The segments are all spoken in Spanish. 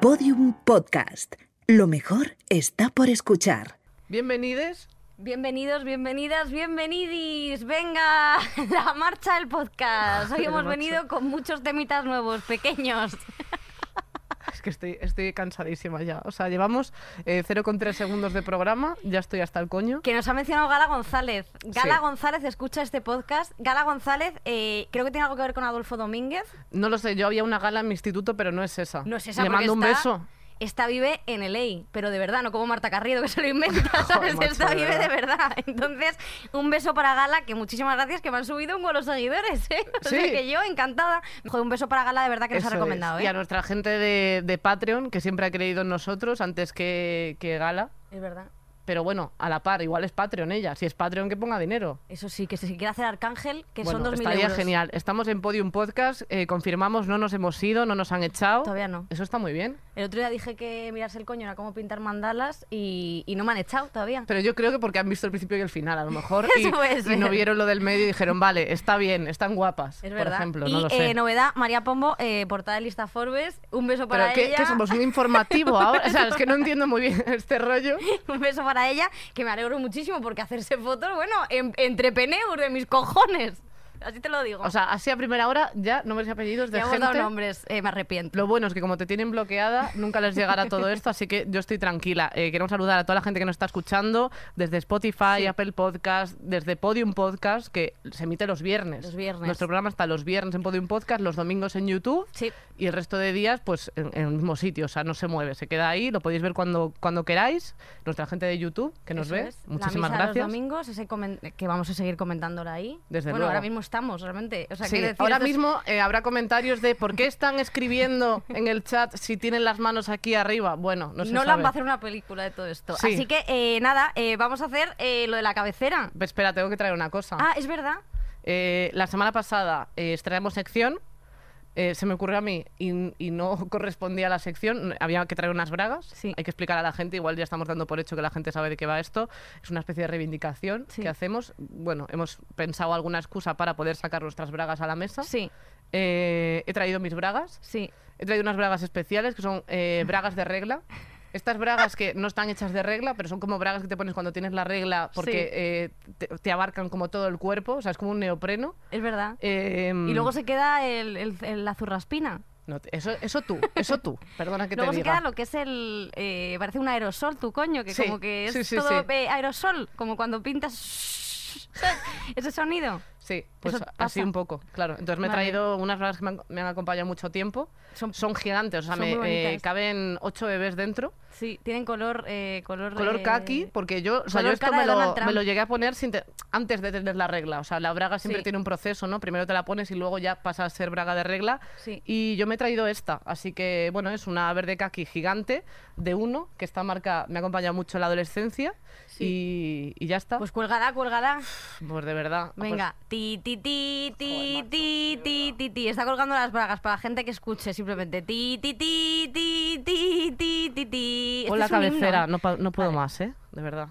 Podium Podcast. Lo mejor está por escuchar. Bienvenides. Bienvenidos, bienvenidas, bienvenidis. Venga, la marcha del podcast. Hoy Pero, hemos venido con muchos temitas nuevos, pequeños. Es que estoy, estoy cansadísima ya. O sea, llevamos eh, 0,3 segundos de programa. Ya estoy hasta el coño. Que nos ha mencionado Gala González. Gala Sí. González escucha este podcast. Gala González, eh, creo que tiene algo que ver con Adolfo Domínguez. No lo sé, yo había una gala en mi instituto, pero no es esa. No es esa Le mando un beso. Esta vive en LA, pero de verdad, no como Marta Carriedo, que se lo inventa, Joder, ¿sabes? macho, Esta de vive verdad. de verdad. Entonces, un beso para Gala, que muchísimas gracias, que me han subido un los seguidores, ¿eh? O sea que yo, encantada. Joder, un beso para Gala, de verdad, que nos ha recomendado, es. ¿eh? Y a nuestra gente de, de Patreon, que siempre ha creído en nosotros antes que, que Gala. Es verdad. Pero bueno, a la par, igual es Patreon ella. Si es Patreon, que ponga dinero. Eso sí, que si quiere hacer Arcángel, que bueno, son 2.000 estaría euros. genial. Estamos en Podium Podcast, eh, confirmamos, no nos hemos ido, no nos han echado. Todavía no. Eso está muy bien. El otro día dije que mirarse el coño era como pintar mandalas y, y no me han echado todavía. Pero yo creo que porque han visto el principio y el final, a lo mejor. Eso y, y no vieron lo del medio y dijeron, vale, está bien, están guapas. es por verdad. ejemplo, y no lo sé. eh, novedad, María Pombo, eh, portada de lista Forbes. Un beso Pero para ¿qué, ella. qué somos? ¿Un informativo ahora? O sea, es que no entiendo muy bien este rollo. Un beso para ella, que me alegro muchísimo porque hacerse fotos, bueno, en- entre peneus de mis cojones. Así te lo digo. O sea, así a primera hora ya nombres y apellidos de ya hemos gente. dado nombres, eh, me arrepiento. Lo bueno es que como te tienen bloqueada, nunca les llegará todo esto, así que yo estoy tranquila. Eh, queremos saludar a toda la gente que nos está escuchando desde Spotify, Sí. Apple Podcast, desde Podium Podcast, que se emite los viernes. Los viernes. Nuestro programa está los viernes en Podium Podcast, los domingos en YouTube Sí. y el resto de días pues en, en el mismo sitio, o sea, no se mueve, se queda ahí, lo podéis ver cuando, cuando queráis. Nuestra gente de YouTube que nos Eso ve, es. muchísimas la misa de gracias. los domingos, ese que vamos a seguir comentándola ahí. Desde bueno, luego. ahora mismo estamos, realmente. O sea, Sí, quiero decir, ahora mismo eh, habrá comentarios de por qué están escribiendo en el chat si tienen las manos aquí arriba. Bueno, no se Nolan sabe. va a hacer una película de todo esto. Sí. Así que, eh, nada, eh, vamos a hacer lo de la cabecera. Espera, tengo que traer una cosa. Ah, es verdad. La semana pasada estrenamos sección. Eh, se me ocurrió a mí y, y no correspondía a la sección. Había que traer unas bragas. Sí. Hay que explicar a la gente. Igual ya estamos dando por hecho que la gente sabe de qué va esto. Es una especie de reivindicación Sí. que hacemos. Bueno, hemos pensado alguna excusa para poder sacar nuestras bragas a la mesa. Sí, Eh, he traído mis bragas. sí. He traído unas bragas especiales que son eh, bragas de regla. Estas bragas que no están hechas de regla, pero son como bragas que te pones cuando tienes la regla porque Sí. eh, te, te abarcan como todo el cuerpo, o sea, es como un neopreno. Es verdad. Em, Y luego se queda el, el- el- la zurraspina. no eso, eso tú, eso tú, perdona que Luego te se diga. queda lo que es el... eh, parece un aerosol, tu coño, que Sí, como que es sí, todo aerosol, como cuando pintas... Ese sonido. Sí, pues Eso así pasa. un poco, claro. Entonces me he Vale. traído unas bragas que me han, me han acompañado mucho tiempo. Son- Son, gigantes, o sea, son me, muy eh, bonitas. caben ocho bebés dentro. Sí, tienen color... eh, color Color eh, kaki, porque yo, o sea, yo color esto cara me de lo, Trump. me lo llegué a poner sin te- antes de tener la regla. O sea, la braga siempre Sí. tiene un proceso, ¿no? Primero te la pones y luego ya pasa a ser braga de regla. Sí. Y yo me he traído esta, así que, bueno, es una verde kaki gigante de uno, que esta marca me ha acompañado mucho en la adolescencia. Y, y ya está. Pues cuélgala, cuélgala. Pues de verdad. pues- Venga, ti, ti, ti, ti, ti, ti, ti, ti. Está colgando las bragas para la gente que escuche simplemente. Ti, ti, ti, ti, ti, ti, ti, ti. Este la cabecera, no, puedo Vale. más, ¿eh? De verdad.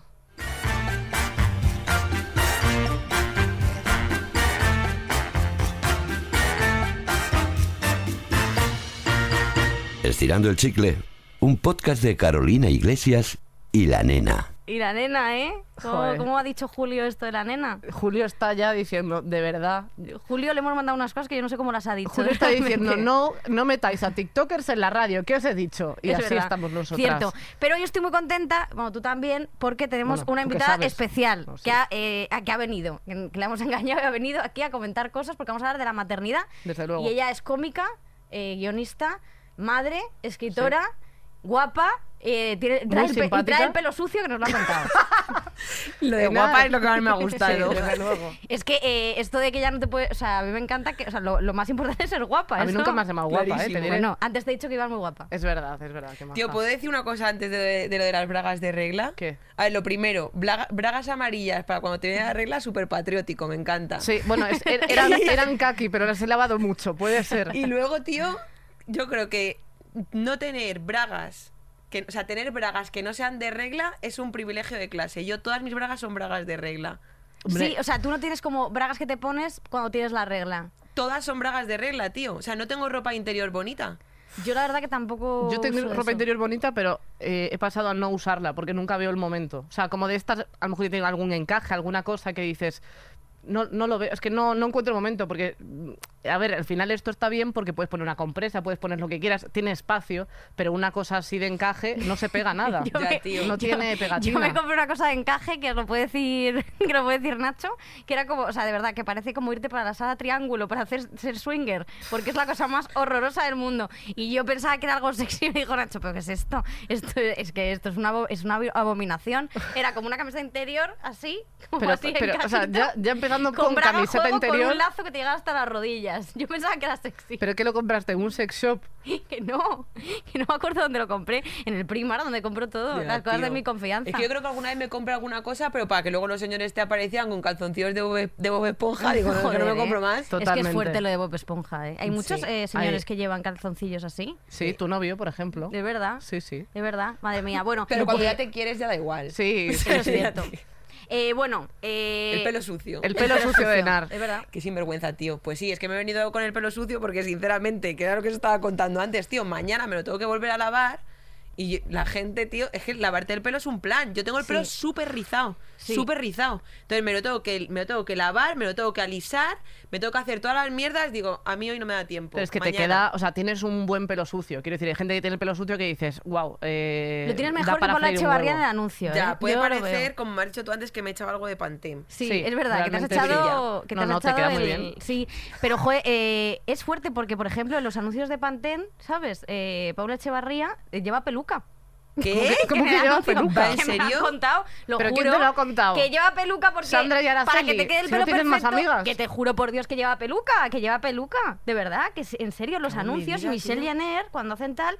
Estirando el chicle, un podcast de Carolina Iglesias y la nena. Y la nena, ¿eh? ¿Cómo, ha dicho Julio esto de la nena? Julio está ya diciendo, de verdad. Julio le hemos mandado unas cosas que yo no sé cómo las ha dicho. Julio está diciendo, no, no metáis a TikTokers en la radio, ¿qué os he dicho? Y Es así verdad. estamos nosotros. Cierto. Pero yo estoy muy contenta, bueno, tú también, porque tenemos Bueno, una ¿tú qué invitada especial No, sí. que, ha, eh, a- que ha venido, que que la hemos engañado y ha venido aquí a comentar cosas porque vamos a hablar de la maternidad. Desde luego. Y ella es cómica, eh, guionista, madre, escritora, guapa, eh, tiene, trae, el pe- trae el pelo sucio que nos lo ha contado. Lo de guapa es lo que más me ha Sí, gustado. desde luego. es que eh, esto de que ya no te puede. O sea, a mí me encanta que. O sea, lo, lo más importante es ser guapa. A mí eso- nunca me has llamado guapa, ¿eh? Te Clarísimo. diré. Bueno, antes te he dicho que ibas muy guapa. Es verdad, es verdad. qué Tío, maja. ¿puedo decir una cosa antes de, de lo de las bragas de regla? ¿Qué? A ver, lo primero, blaga- bragas amarillas para cuando te viene la regla, súper patriótico, me encanta. Sí, bueno, es- er- eran, eran kaki, pero las he lavado mucho, puede ser. Y luego, tío, yo creo que no tener bragas, que, o sea, tener bragas que no sean de regla es un privilegio de clase. Yo, todas mis bragas son bragas de regla. Hombre. Sí, o sea, tú no tienes como bragas que te pones cuando tienes la regla. Todas son bragas de regla, tío. O sea, no tengo ropa interior bonita. Yo la verdad que tampoco. Yo tengo uso ropa eso. interior bonita, pero eh, he pasado a no usarla porque nunca veo el momento. O sea, como de estas, a lo mejor tiene algún encaje, alguna cosa que dices, no, no lo veo, es que no, no encuentro el momento porque, mm, a ver, al final esto está bien porque puedes poner una compresa, puedes poner lo que quieras, tiene espacio, pero una cosa así de encaje no se pega nada. Yo Ya, me- tío. no tiene Yo pegatina. me compré una cosa de encaje que lo puede decir, que lo puede decir Nacho, que era como, o sea, de verdad, que parece como irte para la sala triángulo para hacer ser swinger, porque es la cosa más horrorosa del mundo. Y yo pensaba que era algo sexy y me dijo Nacho, pero ¿qué es esto? Esto es que esto es una es una abominación. Era como una camiseta interior así, como Pero, así pero, o sea, ya, ya empezando con, camiseta juego con un lazo que te llegaba hasta las rodillas. Yo pensaba que era sexy. pero que lo compraste en un sex shop. Que no, que no me acuerdo dónde lo compré. En el Primar, donde compro todo, Ya, las cosas de mi confianza. Es que yo creo que alguna vez me compré alguna cosa, pero para que luego los señores te aparecían con calzoncillos de Bob, de Bob Esponja, digo, no, que no Joder, me compro ¿eh? más. Es que es fuerte lo de Bob Esponja, ¿eh? Hay muchos Sí. eh, señores Hay- que llevan calzoncillos así. Sí, tu novio, por ejemplo. De verdad. Sí, sí. De verdad. Madre mía. Bueno, Pero cuando ya te quieres ya da igual. Sí, es cierto. Eh, bueno, eh, El pelo sucio. El pelo sucio de Nar. Es verdad. Qué sinvergüenza, tío. Pues sí, es que me he venido con el pelo sucio porque, sinceramente, que era lo que os estaba contando antes, tío. Mañana me lo tengo que volver a lavar. Y la gente, tío, es que lavarte el pelo es un plan. Yo tengo el pelo súper rizado. Sí. Súper rizado. Entonces me lo, tengo que, me lo tengo que lavar, me lo tengo que alisar, me tengo que hacer todas las mierdas. Digo, a mí hoy no me da tiempo. Pero es que te queda, o sea, tienes un buen pelo sucio. Quiero decir, hay gente que tiene el pelo sucio que dices, wow, eh, Lo tienes mejor que por la huevo". el anuncio, ¿eh? Ya, puede Yo lo veo. parecer, como me has dicho tú antes, que me he echado algo de Pantene. Sí, Sí, es verdad, que te has echado, que te No, has no, te echado queda muy bien. Sí, pero joder, eh, es fuerte porque, por ejemplo, en los anuncios de Pantene, ¿sabes? Eh, Paula Echevarría eh, lleva peluca. ¿Qué? ¿Cómo que lleva peluca? ¿En me lo serio? han contado, lo ¿Pero juro. quién te lo ha contado? Que lleva peluca porque Sandra y Araceli, para que te quede el si no pelo más amigas. Que te juro por Dios que lleva peluca, que lleva peluca, de verdad, que en serio los anuncios y digas, Michelle tío. Jenner cuando hacen tal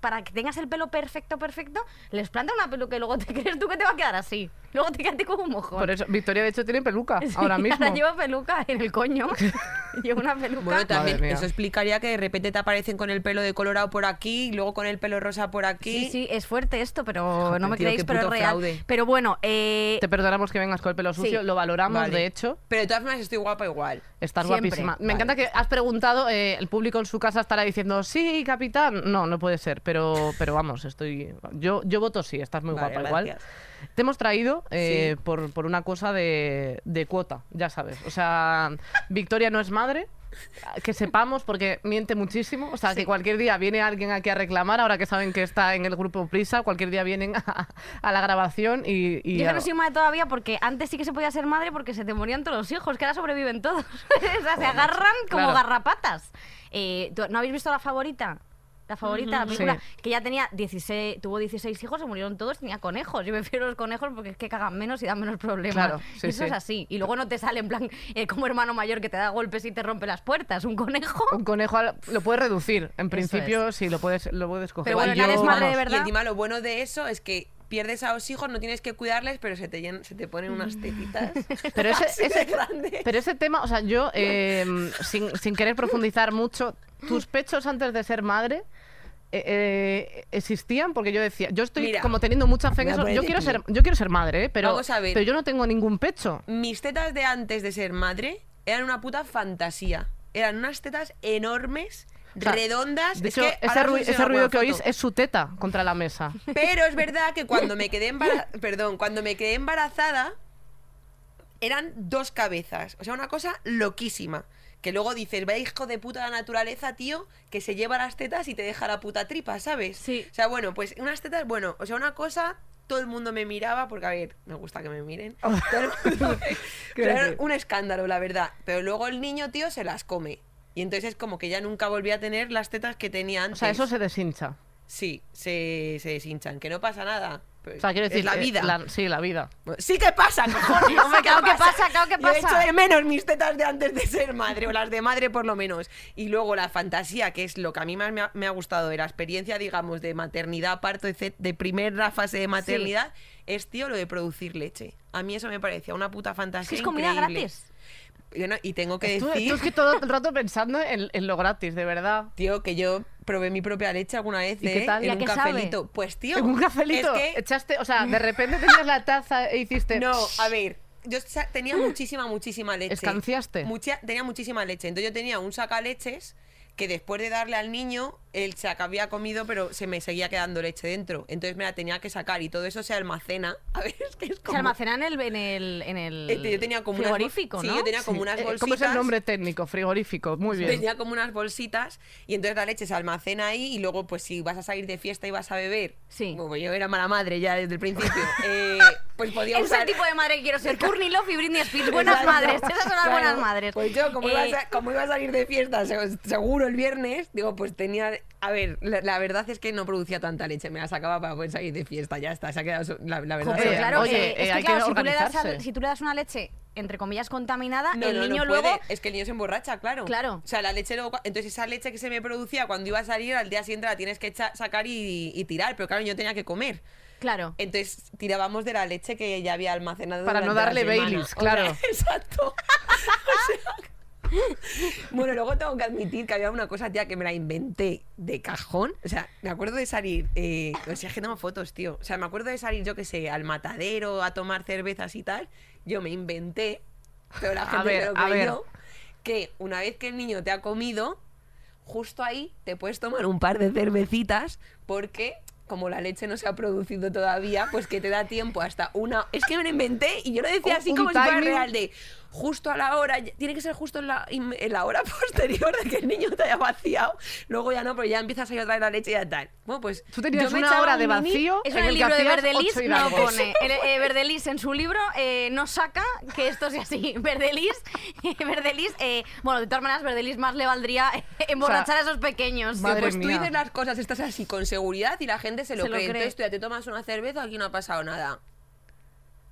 para que tengas el pelo perfecto, perfecto, les planta una peluca y luego te crees tú que te va a quedar así. Luego te quedas como un mojón. Por eso, Victoria de hecho tiene peluca, Sí, ahora mismo. Ahora llevo peluca en el coño. llevo una peluca. Bueno, también mía. eso explicaría que de repente te aparecen con el pelo de colorado por aquí y luego con el pelo rosa por aquí. Sí, sí, es fuerte esto, pero Joder, no me tío, creéis, pero es real. fraude. Pero bueno, eh, Te perdonamos que vengas con el pelo sucio, Sí. lo valoramos, Vale. de hecho. Pero de todas formas estoy guapa igual. Estás Siempre. guapísima. Me Vale. encanta que has preguntado, eh, el público en su casa estará diciendo, sí, capitán. No, no puede ser, pero, pero vamos, estoy. Yo, yo voto sí, estás muy Vale, guapa igual. Te hemos traído eh, Sí. por, por una cosa de, de cuota, ya sabes. O sea, Victoria no es madre. Que sepamos, porque miente muchísimo. O sea, que cualquier día viene alguien aquí a reclamar, ahora que saben que está en el grupo Prisa, cualquier día vienen a, a la grabación y. y yo que no soy madre todavía porque antes sí que se podía ser madre porque se te morían todos los hijos, que ahora sobreviven todos. o sea, se agarran como Claro. garrapatas. Eh, ¿tú- ¿No habéis visto la favorita? La favorita, la película, Sí. que ya tenía 16, tuvo 16 hijos, se murieron todos, tenía conejos. Yo prefiero los conejos porque es que cagan menos y dan menos problemas. Claro, sí, Eso sí. es así. Y luego no te sale en plan eh, como hermano mayor que te da golpes y te rompe las puertas. Un conejo. Un conejo al- lo puedes reducir. En principio, sí, lo puedes, lo puedes coger. Pero bueno, Yo- ya eres madre de verdad. Y encima lo bueno de eso es que pierdes a los hijos, no tienes que cuidarles, pero se te, llen- se te ponen unas tetitas. Pero ese, ese- grandes. pero ese tema, o sea, yo, eh, sin, sin querer profundizar mucho, tus pechos antes de ser madre. Eh, eh, existían porque yo decía yo estoy Mira, como teniendo mucha fe en eso poner yo quiero pie. ser yo quiero ser madre ¿eh? pero Vamos a ver. pero yo no tengo ningún pecho Mis tetas de antes de ser madre eran una puta fantasía. Eran unas tetas enormes, O sea, redondas. de es que ese, ese ruido que oís es su teta contra la mesa Pero es verdad que cuando me quedé embarazada, perdón, cuando me quedé embarazada eran dos cabezas, o sea, una cosa loquísima. Que luego dices, vaya hijo de puta la naturaleza, tío, que se lleva las tetas y te deja la puta tripa, ¿sabes? Sí. O sea, bueno, pues unas tetas, bueno, o sea, una cosa, todo el mundo me miraba, porque a ver, me gusta que me miren. Todo el mundo me- Qué o sea, era un escándalo, la verdad. Pero luego el niño, tío, se las come. Y entonces es como que ya nunca volví a tener las tetas que tenía o antes. sea eso se deshincha Sí, se, se deshinchan, que no pasa nada. Pues, o sea quiero decir es la eh, vida. la- sí la vida Sí que pasa, cojones. Hombre, sí claro que pasa, claro que Yo pasa. hecho de menos mis tetas de antes de ser madre, o las de madre por lo menos. Y luego la fantasía, que es lo que a mí más me ha, me ha gustado de la experiencia, digamos, de maternidad, parto, etc., de primera fase de maternidad, es, tío, lo de producir leche. A mí eso me parecía una puta fantasía Es que es comida increíble. gratis. Y, bueno, y tengo que decir... tú es que todo el rato pensando en, en lo gratis de verdad Tío, que yo probé mi propia leche alguna vez, ¿Y qué ¿eh? tal? ¿Y En a un qué sabe? cafelito. Pues, tío... en un cafelito Es que echaste o sea de repente tenías la taza e hiciste No, a ver, yo sa- tenía muchísima, muchísima leche. ¿Escanciaste? Mucha- tenía muchísima leche. Entonces yo tenía un sacaleches que después de darle al niño, él se había comido, pero se me seguía quedando leche dentro. Entonces me la tenía que sacar y todo eso se almacena. A ver, es que es como... Se almacena en el, en el, en el Este, yo tenía como unas frigorífico, sí, ¿no? yo tenía como unas Eh, bolsitas. ¿Cómo es el nombre técnico? Frigorífico. Muy bien. Tenía como unas bolsitas y entonces la leche se almacena ahí y luego pues si vas a salir de fiesta y vas a beber, Sí. como yo era mala madre ya desde el principio, eh, pues podía Es usar... el tipo de madre que quiero ser. Courtney Love y Britney Spears. Buenas Exacto. madres. Esas son las Claro. buenas madres. Pues yo, como, Eh, iba, a, sa- como iba a salir de fiesta se- seguro el viernes, digo, pues tenía... A ver, la, la verdad es que no producía tanta leche, me la sacaba para poder salir de fiesta, ya está, se ha quedado... so- La, la verdad Jo, es pero que- claro, oye, eh, eh, es que hay que claro, si, tú le das organizarse. al- si tú le das una leche, entre comillas, contaminada, No, el no, no niño puede. luego... Es que el niño se emborracha, claro. Claro. O sea, la leche luego. Entonces, esa leche que se me producía cuando iba a salir, al día siguiente la tienes que echa- sacar y, y tirar. Pero claro, yo tenía que comer. Claro. Entonces, tirábamos de la leche que ya había almacenado. Para no darle. Baileys, O sea, claro. exacto. O sea, bueno, luego tengo que admitir que había una cosa, tía, que me la inventé de cajón. O sea, me acuerdo de salir. Eh, o sea, es que tengo fotos, tío. O sea, me acuerdo de salir, yo qué sé, al matadero a tomar cervezas y tal. Yo me inventé, pero la A gente ver, se lo creyó, que una vez que el niño te ha comido, justo ahí te puedes tomar un par de cervecitas porque como la leche no se ha producido todavía, pues que te da tiempo hasta una... Es que me lo inventé y yo lo decía Un- así un como si fuera timing. real de justo a la hora, tiene que ser justo en la, en la hora posterior de que el niño te haya vaciado, luego ya no, pero ya empiezas a ir otra vez la leche y ya tal. Bueno, pues Tú tenías una hora un de vacío Eso en en el el que libro de Verdelis no algo. pone. El, eh, Verdelis en su libro eh, no saca que esto sea así. Verdelis, Verdelis eh, bueno, de todas maneras, Verdelis más le valdría eh, emborrachar a esos pequeños. Madre pues tú mía. dices las cosas, estás así con seguridad y la gente se lo Se lo cree. cree. Entonces tú ya te tomas una cerveza, aquí no ha pasado nada.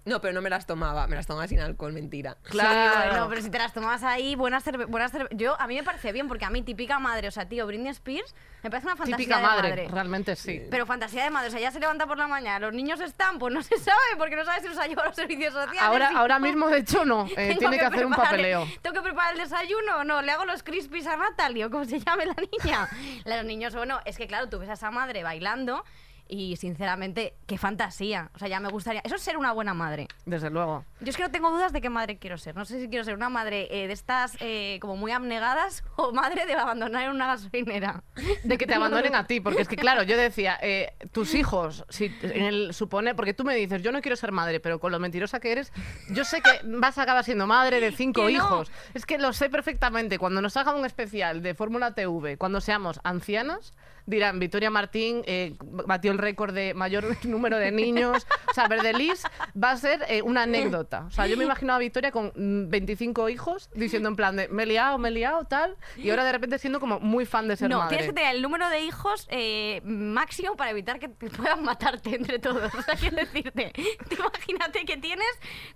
No, pero no me las tomaba, me las tomaba sin alcohol, mentira. Claro. Sí, bueno, pero si te las tomas ahí, buenas cerve buenas cerve- Yo, a mí me parece bien, porque a mí, típica madre, o sea, tío, Britney Spears, me parece una fantasía Típica de madre, madre. realmente sí. Pero fantasía de madre, o sea, ya se levanta por la mañana, los niños están, pues no se sabe, porque no sabe si los ha llevado a los servicios sociales. Ahora, y ahora no. mismo, de hecho, no. Eh, tiene que, hacer un papeleo. ¿Tengo que preparar el desayuno o no? ¿Le hago los crispies a Natalie o cómo se llame la niña? Los niños, bueno, es que claro, tú ves a esa madre bailando y sinceramente, qué fantasía. O sea, ya me gustaría... Eso es ser una buena madre. Desde luego. Yo es que no tengo dudas de qué madre quiero ser. No sé si quiero ser una madre eh, de estas eh, como muy abnegadas o madre de abandonar en una gasolinera. De que te abandonen a ti, porque es que, claro, yo decía, eh, tus hijos, si en el supone, porque tú me dices, yo no quiero ser madre, pero con lo mentirosa que eres, yo sé que vas a acabar siendo madre de cinco no. hijos. Es que lo sé perfectamente. Cuando nos hagan un especial de Fórmula TV, cuando seamos ancianas, dirán, Victoria Martín eh, batió el récord de mayor número de niños. O sea, Verdelis va a ser eh, una anécdota. O sea, yo me imagino a Victoria con mm, 25 hijos diciendo en plan de, me he liado, me he liado, tal, y ahora de repente siendo como muy fan de ser no, madre. tienes que tener el número de hijos eh, máximo para evitar que te puedan matarte entre todos. O sea, quiero decirte, tú imagínate que tienes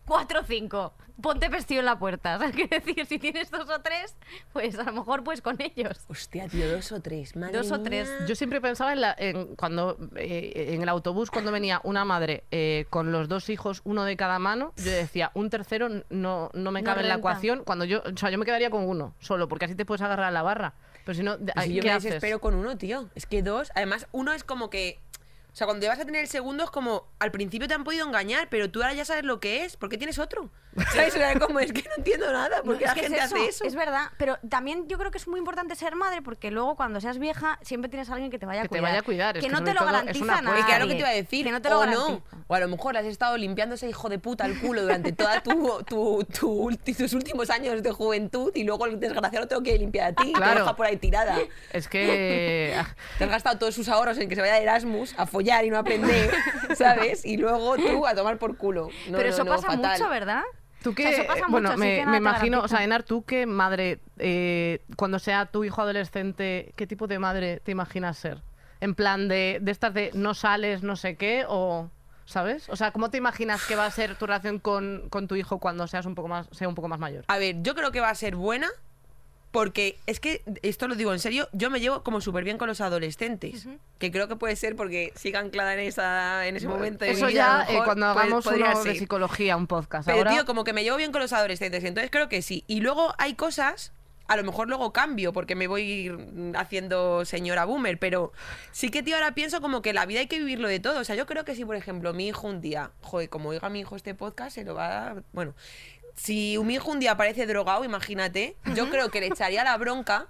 cuatro o cinco. Ponte vestido en la puerta. O sea, quiero decir, si tienes dos o tres, pues a lo mejor pues con ellos. Hostia, tío, dos o tres, madre Dos o mía. tres. Yo siempre pensaba en, la- en cuando eh, en el autobús cuando venía una madre eh, con los dos hijos, uno de cada mano, yo decía, un tercero no, no me No cabe en la ecuación. Cuando yo, o sea, yo me quedaría con uno solo, porque así te puedes agarrar a la barra. Pero si no, Pues si yo ¿qué me haces? desespero con uno, tío. Es que dos, además, uno es como que. O sea, cuando vas a tener el segundo es como. Al principio te han podido engañar, pero tú ahora ya sabes lo que es. ¿Por qué tienes otro? ¿Sabes? Sea, como es que no entiendo nada. ¿Por qué Es la que es gente hace eso? Es verdad, pero también yo creo que es muy importante ser madre porque luego cuando seas vieja siempre tienes a alguien que te vaya a Que te vaya a cuidar, es Que que no te lo garantiza nada. Y claro que te iba a decir, Que no te lo o no. garantiza. O a lo mejor has estado limpiando ese hijo de puta el culo durante toda tu, tu, tu tus últimos años de juventud y luego el desgraciado te lo quiere limpiar a ti y te Claro. deja por ahí tirada. Es que... ah, Te has gastado todos sus ahorros en que se vaya de Erasmus a follar y no aprender, ¿sabes? Y luego tú a tomar por culo. No, pero no, eso no, pasa fatal. mucho, ¿verdad? Tú O que, sea, eso pasa bueno, mucho, así me, que me imagino, o sea, Enar, tú qué madre, eh, cuando sea tu hijo adolescente, ¿qué tipo de madre te imaginas ser? En plan de, de estas de no sales, no sé qué, o, ¿sabes? O sea, ¿cómo te imaginas que va a ser tu relación con, con tu hijo cuando seas un poco más, sea un poco más mayor? A ver, yo creo que va a ser buena porque es que, esto lo digo en serio, yo me llevo como súper bien con los adolescentes. Que creo que puede ser porque siga anclada en, esa, en ese momento de mi vida, ya eh, cuando hagamos podría uno de psicología, un podcast. Pero, Ahora, tío, como que me llevo bien con los adolescentes. Entonces creo que sí. Y luego hay cosas. A lo mejor luego cambio porque me voy haciendo señora boomer, pero sí que, tío, ahora pienso como que la vida hay que vivirlo de todo. O sea, yo creo que si, por ejemplo, mi hijo un día, joder, como oiga mi hijo este podcast, se lo va a dar. Bueno, si mi hijo un día parece drogado, imagínate, yo creo que le echaría la bronca,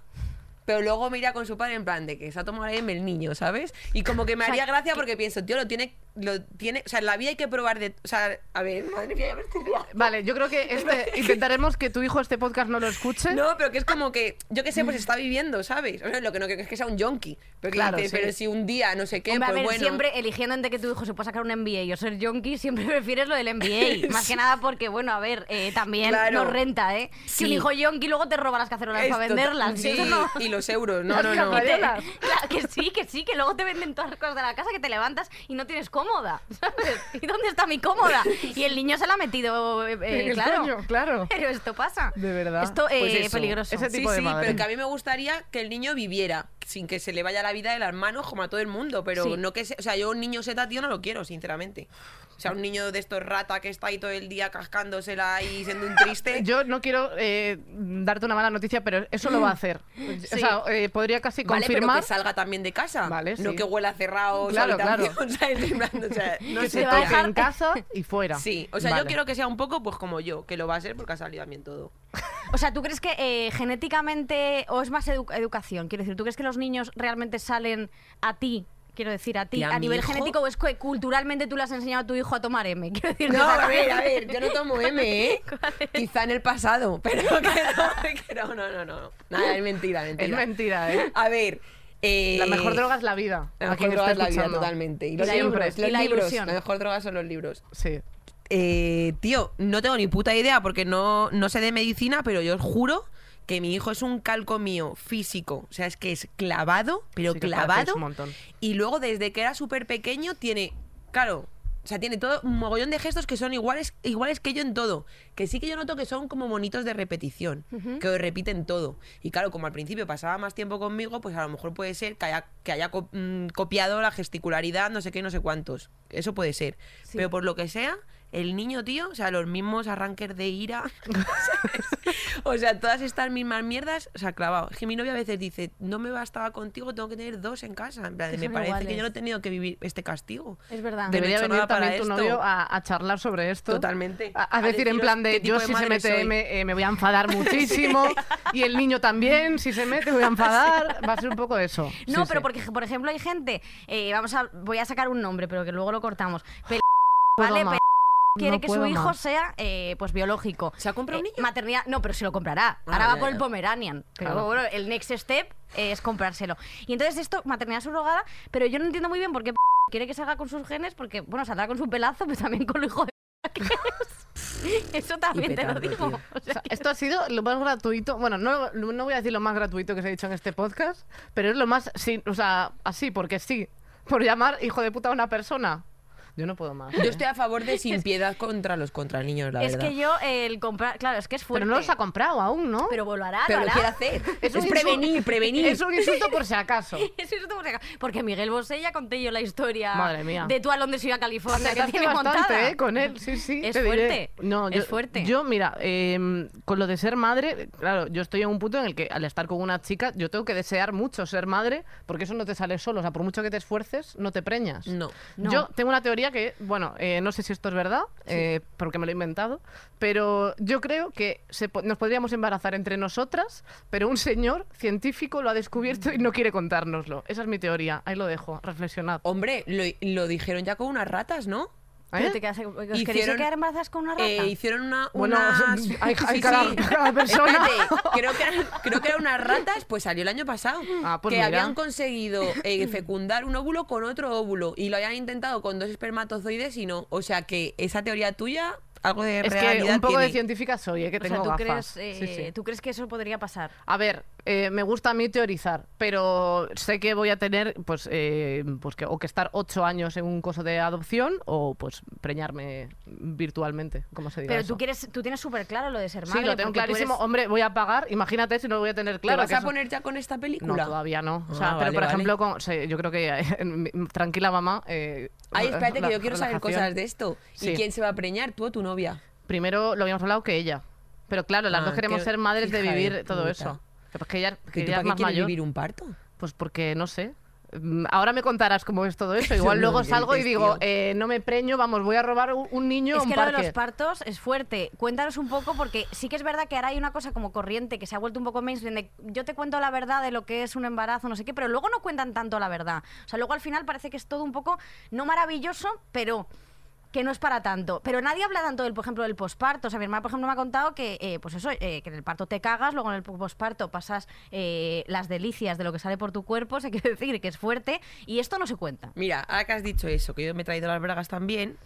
pero luego me iría con su padre en plan de que se ha tomado el niño, ¿sabes? Y como que me haría gracia porque pienso, tío, lo tiene, lo tiene, o sea, en la vida hay que probar de, o sea, a ver, madre mía, ya me estoy liando. Vale, yo creo que este, intentaremos que tu hijo este podcast no lo escuche. No, pero que es como que, yo qué sé, pues está viviendo, ¿sabes? O sea, lo que no creo que es que sea un yonki. Pero, Claro, sí. pero si un día, no sé qué, Hombre, a pues ver, bueno. siempre eligiendo entre que tu hijo se pueda sacar un MBA o ser yonki, siempre prefieres lo del MBA. Más que nada porque, bueno, a ver, eh, también Claro. nos renta, ¿eh? Si un hijo yonki luego te roba las cacerolas Es para venderlas. Sí, no... y los euros. No, no, no. Claro, que sí, que sí, que luego te venden todas las cosas de la casa que te levantas y no tienes cómoda, ¿sabes? ¿Y dónde está mi cómoda? Y el niño se la ha metido, eh, eh, En el claro. coño, claro. Pero esto pasa. De verdad. Esto es Pues eso. peligroso. Ese Sí, de sí, madre. pero que a mí me gustaría que el niño viviera sin que se le vaya la vida de las manos como a todo el mundo, pero Sí. no que se, o sea, yo un niño seta tío no lo quiero, sinceramente. O sea, un niño de estos rata que está ahí todo el día cascándosela y siendo un triste. Yo no quiero eh, darte una mala noticia, pero eso lo va a hacer. O sea, eh, podría casi Vale, pero confirmar que salga también de casa. Vale, No que huela cerrado, Claro, claro. plan, o sea, no que sé, se va a dejar- en casa y fuera. Sí, o sea, Vale. yo quiero que sea un poco pues como yo, que lo va a ser porque ha salido bien todo. O sea, ¿tú crees que eh, genéticamente o es más edu- educación? Quiero decir, ¿tú crees que los niños realmente salen a ti? Quiero decir, a ti, ¿Y a a, nivel hijo? genético, o es que culturalmente tú le has enseñado a tu hijo a tomar M. Quiero decir, No, a ver, a ver, yo no tomo M, ¿eh? Quizá en el pasado, pero que no, que no, no, no, no. Nada, es mentira, mentira. Es mentira, ¿eh? A ver, eh, La mejor droga es la vida. La mejor droga es la vida, totalmente. Y los la libros, ilusión, los y la libros. ilusión. La mejor droga son los libros. Sí. Eh, tío, no tengo ni puta idea porque no, no sé de medicina, pero yo os juro que mi hijo es un calco mío físico. O sea, es que es clavado, pero Sí clavado. un montón. Y luego, desde que era súper pequeño, tiene, claro, o sea, tiene todo un mogollón de gestos que son iguales, iguales que yo en todo. Que sí que yo noto que son como monitos de repetición, que repiten todo. Y claro, como al principio pasaba más tiempo conmigo, pues a lo mejor puede ser que haya, que haya mm, copiado la gesticularidad, no sé qué, no sé cuántos. Eso puede ser. Sí. Pero por lo que sea, el niño, tío, o sea, los mismos arranques de ira. ¿sabes? o sea, todas estas mismas mierdas, o sea, clavado. Es que mi novia a veces dice, no me bastaba contigo, tengo que tener dos en casa. En plan, me parece que yo no he tenido que vivir este castigo. Es verdad. De- Debería venir también tu esto. novio a, a charlar sobre esto. Totalmente. A, a A decir en plan de yo de si se mete me, eh, me voy a enfadar muchísimo y el niño también si se mete me voy a enfadar va a ser un poco eso No, Sí, pero sí. porque, por ejemplo, hay gente, eh, vamos a, voy a sacar un nombre, pero que luego lo cortamos. Pel- ¿vale? Quiere No que su hijo más. sea eh, pues biológico. ¿Se ha comprado un Eh, niño? Maternidad, no, pero se lo comprará. Ah, Ahora va ya, por el. Pomeranian. Pero Claro. bueno, el next step es comprárselo. Y entonces esto, maternidad subrogada, pero yo no entiendo muy bien por qué quiere que salga con sus genes, porque, bueno, saldrá con su pelazo, pero también con lo hijo de que es. Eso también te lo digo. O sea, esto ha sido lo más gratuito. Bueno, no, no voy a decir lo más gratuito que se ha dicho en este podcast, pero es lo más. Sí, o sea, así, porque sí. Por llamar hijo de puta a una persona. Yo no puedo más. Yo ¿eh? estoy a favor de sin piedad contra los contra niños, la es verdad. que yo el comprar, claro, es que es fuerte. Pero no los ha comprado aún, ¿no? Pero volará, Pero lo hará. quiere hacer. Es Es, un prevenir, insulto- prevenir. Es un insulto por si acaso. Es por si acaso. Porque Miguel Bosé ya conté yo la historia Madre mía. de tú a Londres y a California que tiene bastante, montada. ¿eh? Con él, sí, sí. Es te diré. fuerte, No, es fuerte. Yo, mira, eh, con lo de ser madre, claro, yo estoy en un punto en el que al estar con una chica, yo tengo que desear mucho ser madre, porque eso no te sale solo. O sea, por mucho que te esfuerces, no te preñas. No. No. Yo tengo una teoría que, bueno, eh, no sé si esto es verdad, eh, porque me lo he inventado, pero yo creo que se po- nos podríamos embarazar entre nosotras, pero un señor científico lo ha descubierto y no quiere contárnoslo. Esa es mi teoría. Ahí lo dejo. Reflexionad. Hombre, lo, lo dijeron ya con unas ratas, ¿no? ¿Eh? te quedas, ¿Os queréis Hicieron- quedar embarazadas con una rata? Eh, hicieron una. Bueno, unas- hay- Sí, hay sí, cada- sí. cada persona. Espérate, creo que, eran, creo que eran unas ratas, pues salió el año pasado. Ah, pues que mira. habían conseguido eh, fecundar un óvulo con otro óvulo y lo habían intentado con dos espermatozoides y no. O sea que esa teoría tuya, algo de Es que un poco de científica soy, ¿eh? que o sea, tengo ¿tú gafas. crees, eh, Sí, sí. ¿tú crees que eso podría pasar? A ver, eh, me gusta a mí teorizar, pero sé que voy a tener, pues, eh, pues que, o que estar ocho años en un coso de adopción o, pues, preñarme virtualmente, como se diga Pero eso. tú, quieres, tú tienes súper claro lo de ser Sí, madre. lo tengo clarísimo. eres- Hombre, voy a pagar. Imagínate si no lo voy a tener claro. ¿Te vas a eso- poner ya con esta No, película? todavía no. O Ah, sea, pero vale, por vale. ejemplo, con- sí, yo creo que eh, tranquila mamá. Ay, espérate, que yo quiero saber cosas de esto. Sí. ¿Y quién se va a preñar? ¿Tú o tu novia? Primero lo habíamos hablado que ella. Pero claro, las Ah, dos queremos ser madres de vivir todo eso. Pero es que ella, que ¿Que tú ella para es qué más quieres mayor. vivir un parto? Pues porque, no sé. Mm, Ahora me contarás cómo es todo eso. Igual luego ¿qué salgo y digo, eh, no me preño, vamos, voy a robar un, niño Es un que lo de los partos es fuerte. Cuéntanos un poco, porque sí que es verdad que ahora hay una cosa como corriente que se ha vuelto un poco mainstream de yo te cuento la verdad de lo que es un embarazo, no sé qué, pero luego no cuentan tanto la verdad. O sea, luego al final parece que es todo un poco, no maravilloso, pero que no es para tanto. Pero nadie habla tanto del, por ejemplo, del posparto. O sea, mi hermana, por ejemplo, me ha contado que, eh, pues eso, eh, que en el parto te cagas, luego en el posparto pasas eh, las delicias de lo que sale por tu cuerpo, se quiere decir que es fuerte, y esto no se cuenta. Mira, ahora que has dicho eso, que yo me he traído las bragas también,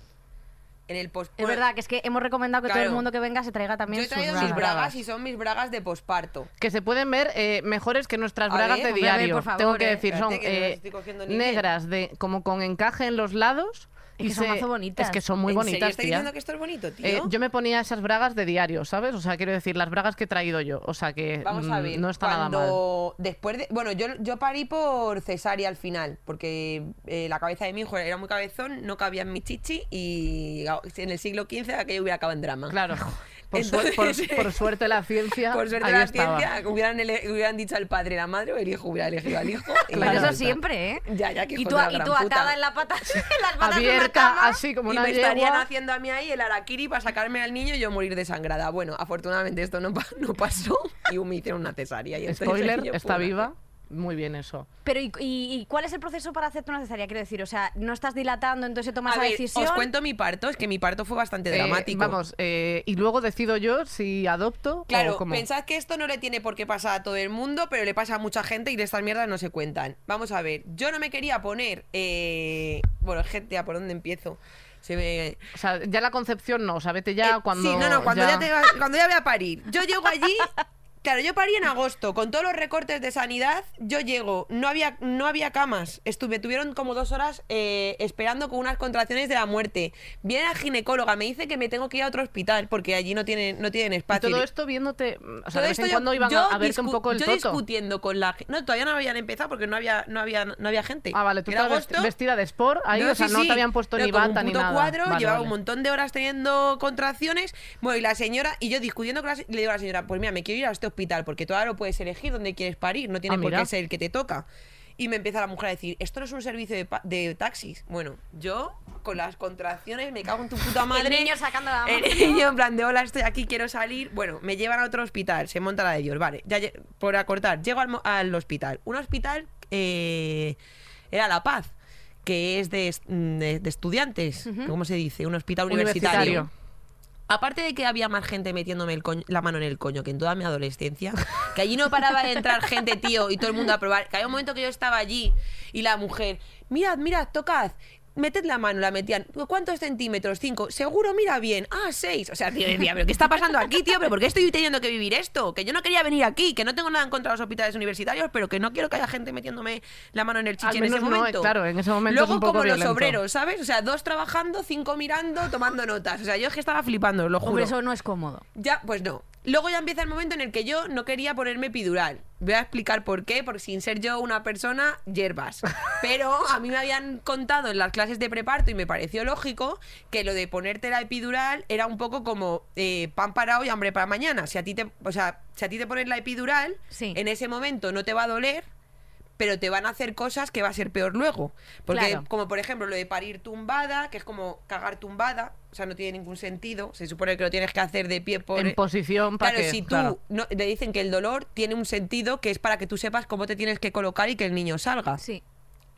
en el post Es verdad que es que hemos recomendado que todo el mundo que venga se traiga Yo también he sus traído bragas. mis bragas y son mis bragas de posparto. que se pueden ver eh, mejores que nuestras A bragas ver, de ver, diario. por favor, Tengo que eh. decir, son que eh, negras, de como con encaje en los lados. Es y que son mazo bonitas. Es que son muy ¿En serio bonitas, estáis tía. diciendo que esto es bonito, tío? Eh, yo me ponía esas bragas de diario, ¿sabes? O sea, quiero decir, las bragas que he traído yo. O sea, que Vamos a mm, ver, no está nada mal. cuando después de, bueno, yo, yo parí por cesárea al final, porque eh, la cabeza de mi hijo era muy cabezón, no cabía en mi chichi y en el siglo XV aquello hubiera acabado en drama. Claro. Por, Entonces, suer- por- por suerte la ciencia. Por suerte ahí la estaba. ciencia, hubieran, ele- hubieran dicho al padre la madre o el hijo hubiera elegido al hijo. y eso está. siempre, ¿eh? Ya, ya, que y tú, y tú atada en la pata, en las patas de una Abierta, cama. así como y una me estarían yegua. haciendo a mí ahí el araquiri para sacarme al niño y yo morir desangrada. Bueno, afortunadamente esto no, pa- no pasó y me hicieron una cesárea. Y entonces Spoiler, yo está viva. Muy bien eso. Pero ¿y, y- y cuál es el proceso para hacerte una cesárea? Quiero decir, o sea, no estás dilatando, entonces tomas A la ver, decisión. os cuento mi parto, es que mi parto fue bastante Eh, dramático. vamos, eh, y luego decido yo si adopto Claro, o cómo. pensad que esto no le tiene por qué pasar a todo el mundo, pero le pasa a mucha gente y de estas mierdas no se cuentan. Vamos a ver, yo no me quería poner. eh, Bueno, gente, ¿a por dónde empiezo? Se me. O sea, ya la concepción no, o sea, vete ya Eh, cuando. Sí, no, no, cuando ya, te va- cuando ya voy a parir. Yo llego allí. Claro, yo parí en agosto, con todos los recortes de sanidad, yo llego, no había, no había camas, estuve, tuvieron como dos horas eh, esperando con unas contracciones de la muerte. Viene la ginecóloga, me dice que me tengo que ir a otro hospital porque allí no tienen, no tienen Y espacio. todo esto viéndote. O sea, Todo de vez en cuando iban yo a, verte un poco el yo toto. discutiendo con la no todavía no habían empezado porque no había no había no había gente Ah, vale, tú Era estabas agosto. vestida de sport ahí, No, o sea, sí, no sí, te habían puesto ni con bata ni puto nada. cuadro, Vale, llevaba vale. un montón de horas teniendo contracciones. Bueno, y la señora, y yo discutiendo con la se- le digo a la señora, pues mira, me quiero ir a este hospital porque todavía lo puedes elegir donde quieres parir, no tiene Ah, por qué ser el que te toca. Y me empieza la mujer a decir, esto no es un servicio de, de taxis. Bueno, yo con las contracciones me cago en tu puta madre. niño sacando la El mano. niño en plan de hola, estoy aquí, quiero salir. Bueno, me llevan a otro hospital, se monta la de Dios. Vale, ya por acortar, llego al, al hospital. Un hospital eh, era La Paz, que es de, es- de- de estudiantes, ¿cómo se dice? Un hospital universitario. Universitario. Aparte de que había más gente metiéndome la mano en el coño que en toda mi adolescencia, que allí no paraba de entrar gente, tío, y todo el mundo a probar. Que había un momento que yo estaba allí y la mujer, mirad, mirad, tocad. Meted la mano, la metían. ¿Cuántos centímetros? Cinco. Seguro, mira bien. Ah, seis. O sea, tío, decía, ¿pero qué está pasando aquí, tío? ¿Pero por qué estoy teniendo que vivir esto? Que yo no quería venir aquí, que no tengo nada en contra de los hospitales universitarios, pero que no quiero que haya gente metiéndome la mano en el chichi Al en ese no, momento. claro, en ese momento es Luego, un poco como violento. los obreros, ¿sabes? O sea, dos trabajando, cinco mirando, tomando notas. O sea, yo es que estaba flipando, lo juro. Hombre, eso no es cómodo. Ya, pues no. Luego ya empieza el momento en el que yo no quería ponerme epidural. Voy a explicar por qué, porque sin ser yo una persona, hierbas. Pero a mí me habían contado en las clases de preparto y me pareció lógico que lo de ponerte la epidural era un poco como eh, pan para hoy, hambre para mañana. Si a ti te, o sea, si a ti te pones la epidural, Sí. en ese momento no te va a doler, pero te van a hacer cosas que va a ser peor luego. Porque, Claro. como por ejemplo, lo de parir tumbada, que es como cagar tumbada, o sea, no tiene ningún sentido. Se supone que lo tienes que hacer de pie por. En posición para Claro, que. si tú claro. no, le dicen que el dolor tiene un sentido que es para que tú sepas cómo te tienes que colocar y que el niño salga. Sí.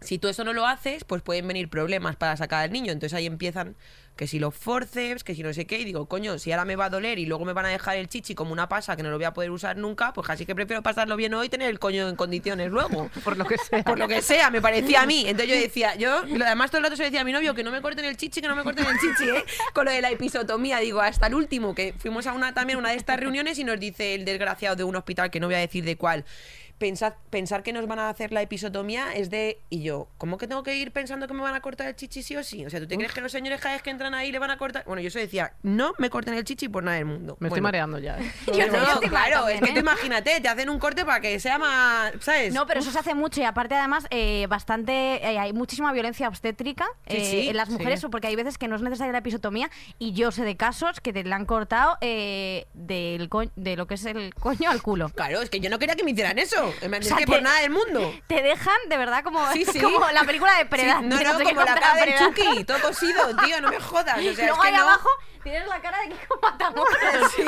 Si tú eso no lo haces, pues pueden venir problemas para sacar al niño. Entonces ahí empiezan que si los forceps, que si no sé qué, y digo, coño, si ahora me va a doler y luego me van a dejar el chichi como una pasa que no lo voy a poder usar nunca, pues así que prefiero pasarlo bien hoy y tener el coño en condiciones luego. Por lo que sea. Por lo que sea, me parecía a mí. Entonces yo decía, yo, además todo el rato se decía a mi novio que no me corten el chichi, que no me corten el chichi, ¿eh? Con lo de la episotomía, digo, hasta el último, que fuimos a una también, una de estas reuniones y nos dice el desgraciado de un hospital, que no voy a decir de cuál. Pensad, pensar que nos van a hacer la episotomía es de. Y yo, ¿cómo que tengo que ir pensando que me van a cortar el chichi sí o sí? O sea, ¿tú te crees que los señores cada vez que entran ahí le van a cortar? Bueno, yo eso decía, no me corten el chichi por nada del mundo. Me estoy mareando ya. ¿eh? Yo No, yo claro, también, es que ¿eh? tú imagínate, te hacen un corte para que sea más. ¿Sabes? No, pero eso se hace mucho y aparte además eh, bastante eh, hay muchísima violencia obstétrica Sí, eh, sí, en las mujeres sí. porque hay veces que no es necesaria la episotomía y yo sé de casos que te la han cortado eh, del de lo que es el coño al culo. Claro, es que yo no quería que me hicieran eso. Claro. O sea, que te- por nada del mundo. Te dejan de verdad como, Sí, sí. como la película de Sí, Predator. no, no, sé como la cara del. Chucky, todo cosido, tío, no me jodas. O sea, Luego es que ahí no. abajo tienes la cara de Kiko Matamoros. Sí,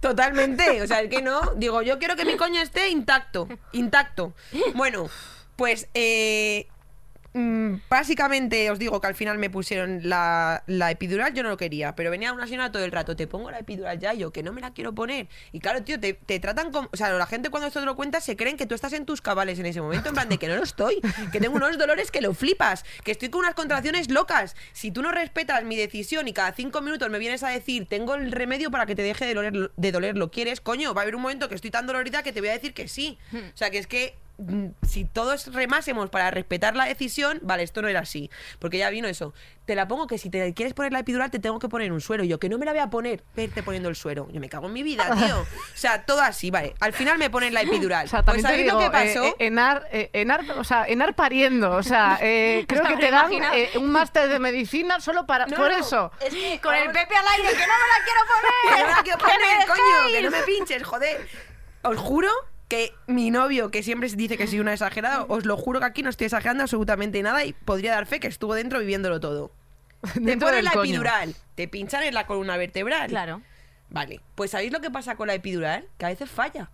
totalmente. O sea, es que no. Digo, yo quiero que mi coño esté intacto. Intacto. Bueno, pues eh, mm, básicamente os digo que al final me pusieron la, la epidural, yo no lo quería, pero venía una señora todo el rato, te pongo la epidural ya, y yo que no me la quiero poner. Y claro, tío, te, te tratan como... O sea, la gente cuando esto te lo cuenta se creen que tú estás en tus cabales en ese momento, en plan de que no lo estoy, que tengo unos dolores que lo flipas, que estoy con unas contracciones locas. Si tú no respetas mi decisión y cada cinco minutos me vienes a decir, tengo el remedio para que te deje de doler, de doler, ¿lo quieres? Coño, va a haber un momento que estoy tan dolorida que te voy a decir que sí. O sea, que es que si todos remásemos para respetar la decisión, vale, esto no era así. Porque ya vino eso. Te la pongo que si te quieres poner la epidural, te tengo que poner un suero. Yo, que no me la voy a poner, verte poniendo el suero. Yo me cago en mi vida, tío. O sea, todo así, vale. Al final me ponen la epidural. O sea, pues ¿sabéis digo, lo que pasó? eh, eh, Enar, eh, Enar, o sea, Enar pariendo, o sea, eh, creo que ¿Te dan eh, un máster de medicina solo para No, por eso. Es que Con el Pepe al aire, que no me la quiero que poner. no la quiero Que me poner, coño, que no me pinches, joder. Os juro que mi novio, que siempre dice que soy una exagerada, os lo juro que aquí no estoy exagerando absolutamente nada y podría dar fe que estuvo dentro viviéndolo todo. Te ponen la coño. epidural, te pinchan en la columna vertebral. Claro. Vale, pues ¿sabéis lo que pasa con la epidural? Que a veces falla.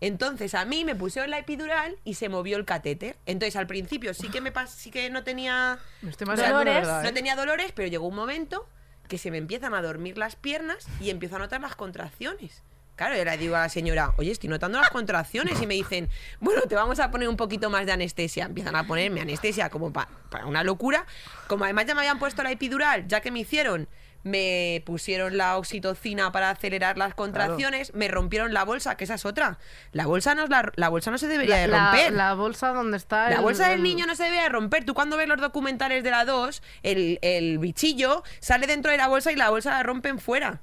Entonces a mí me pusieron la epidural y se movió el catéter. Entonces al principio sí que me pas sí que no tenía Me estoy dolores, verdad, no ¿eh? tenía dolores, pero llegó un momento que se me empiezan a dormir las piernas y empiezo a notar las contracciones. Claro, yo le digo a la señora, oye, estoy notando las contracciones y me dicen, bueno, te vamos a poner un poquito más de anestesia. Empiezan a ponerme anestesia como pa- para una locura. Como además ya me habían puesto la epidural, ya que me hicieron, me pusieron la oxitocina para acelerar las contracciones, me rompieron la bolsa, que esa es otra. La bolsa no, es la, la bolsa no se debería de romper. la bolsa donde está La el- bolsa del el- niño no se debe de romper. Tú cuando ves los documentales de la 2, el, el bichillo sale dentro de la bolsa y la bolsa la rompen fuera.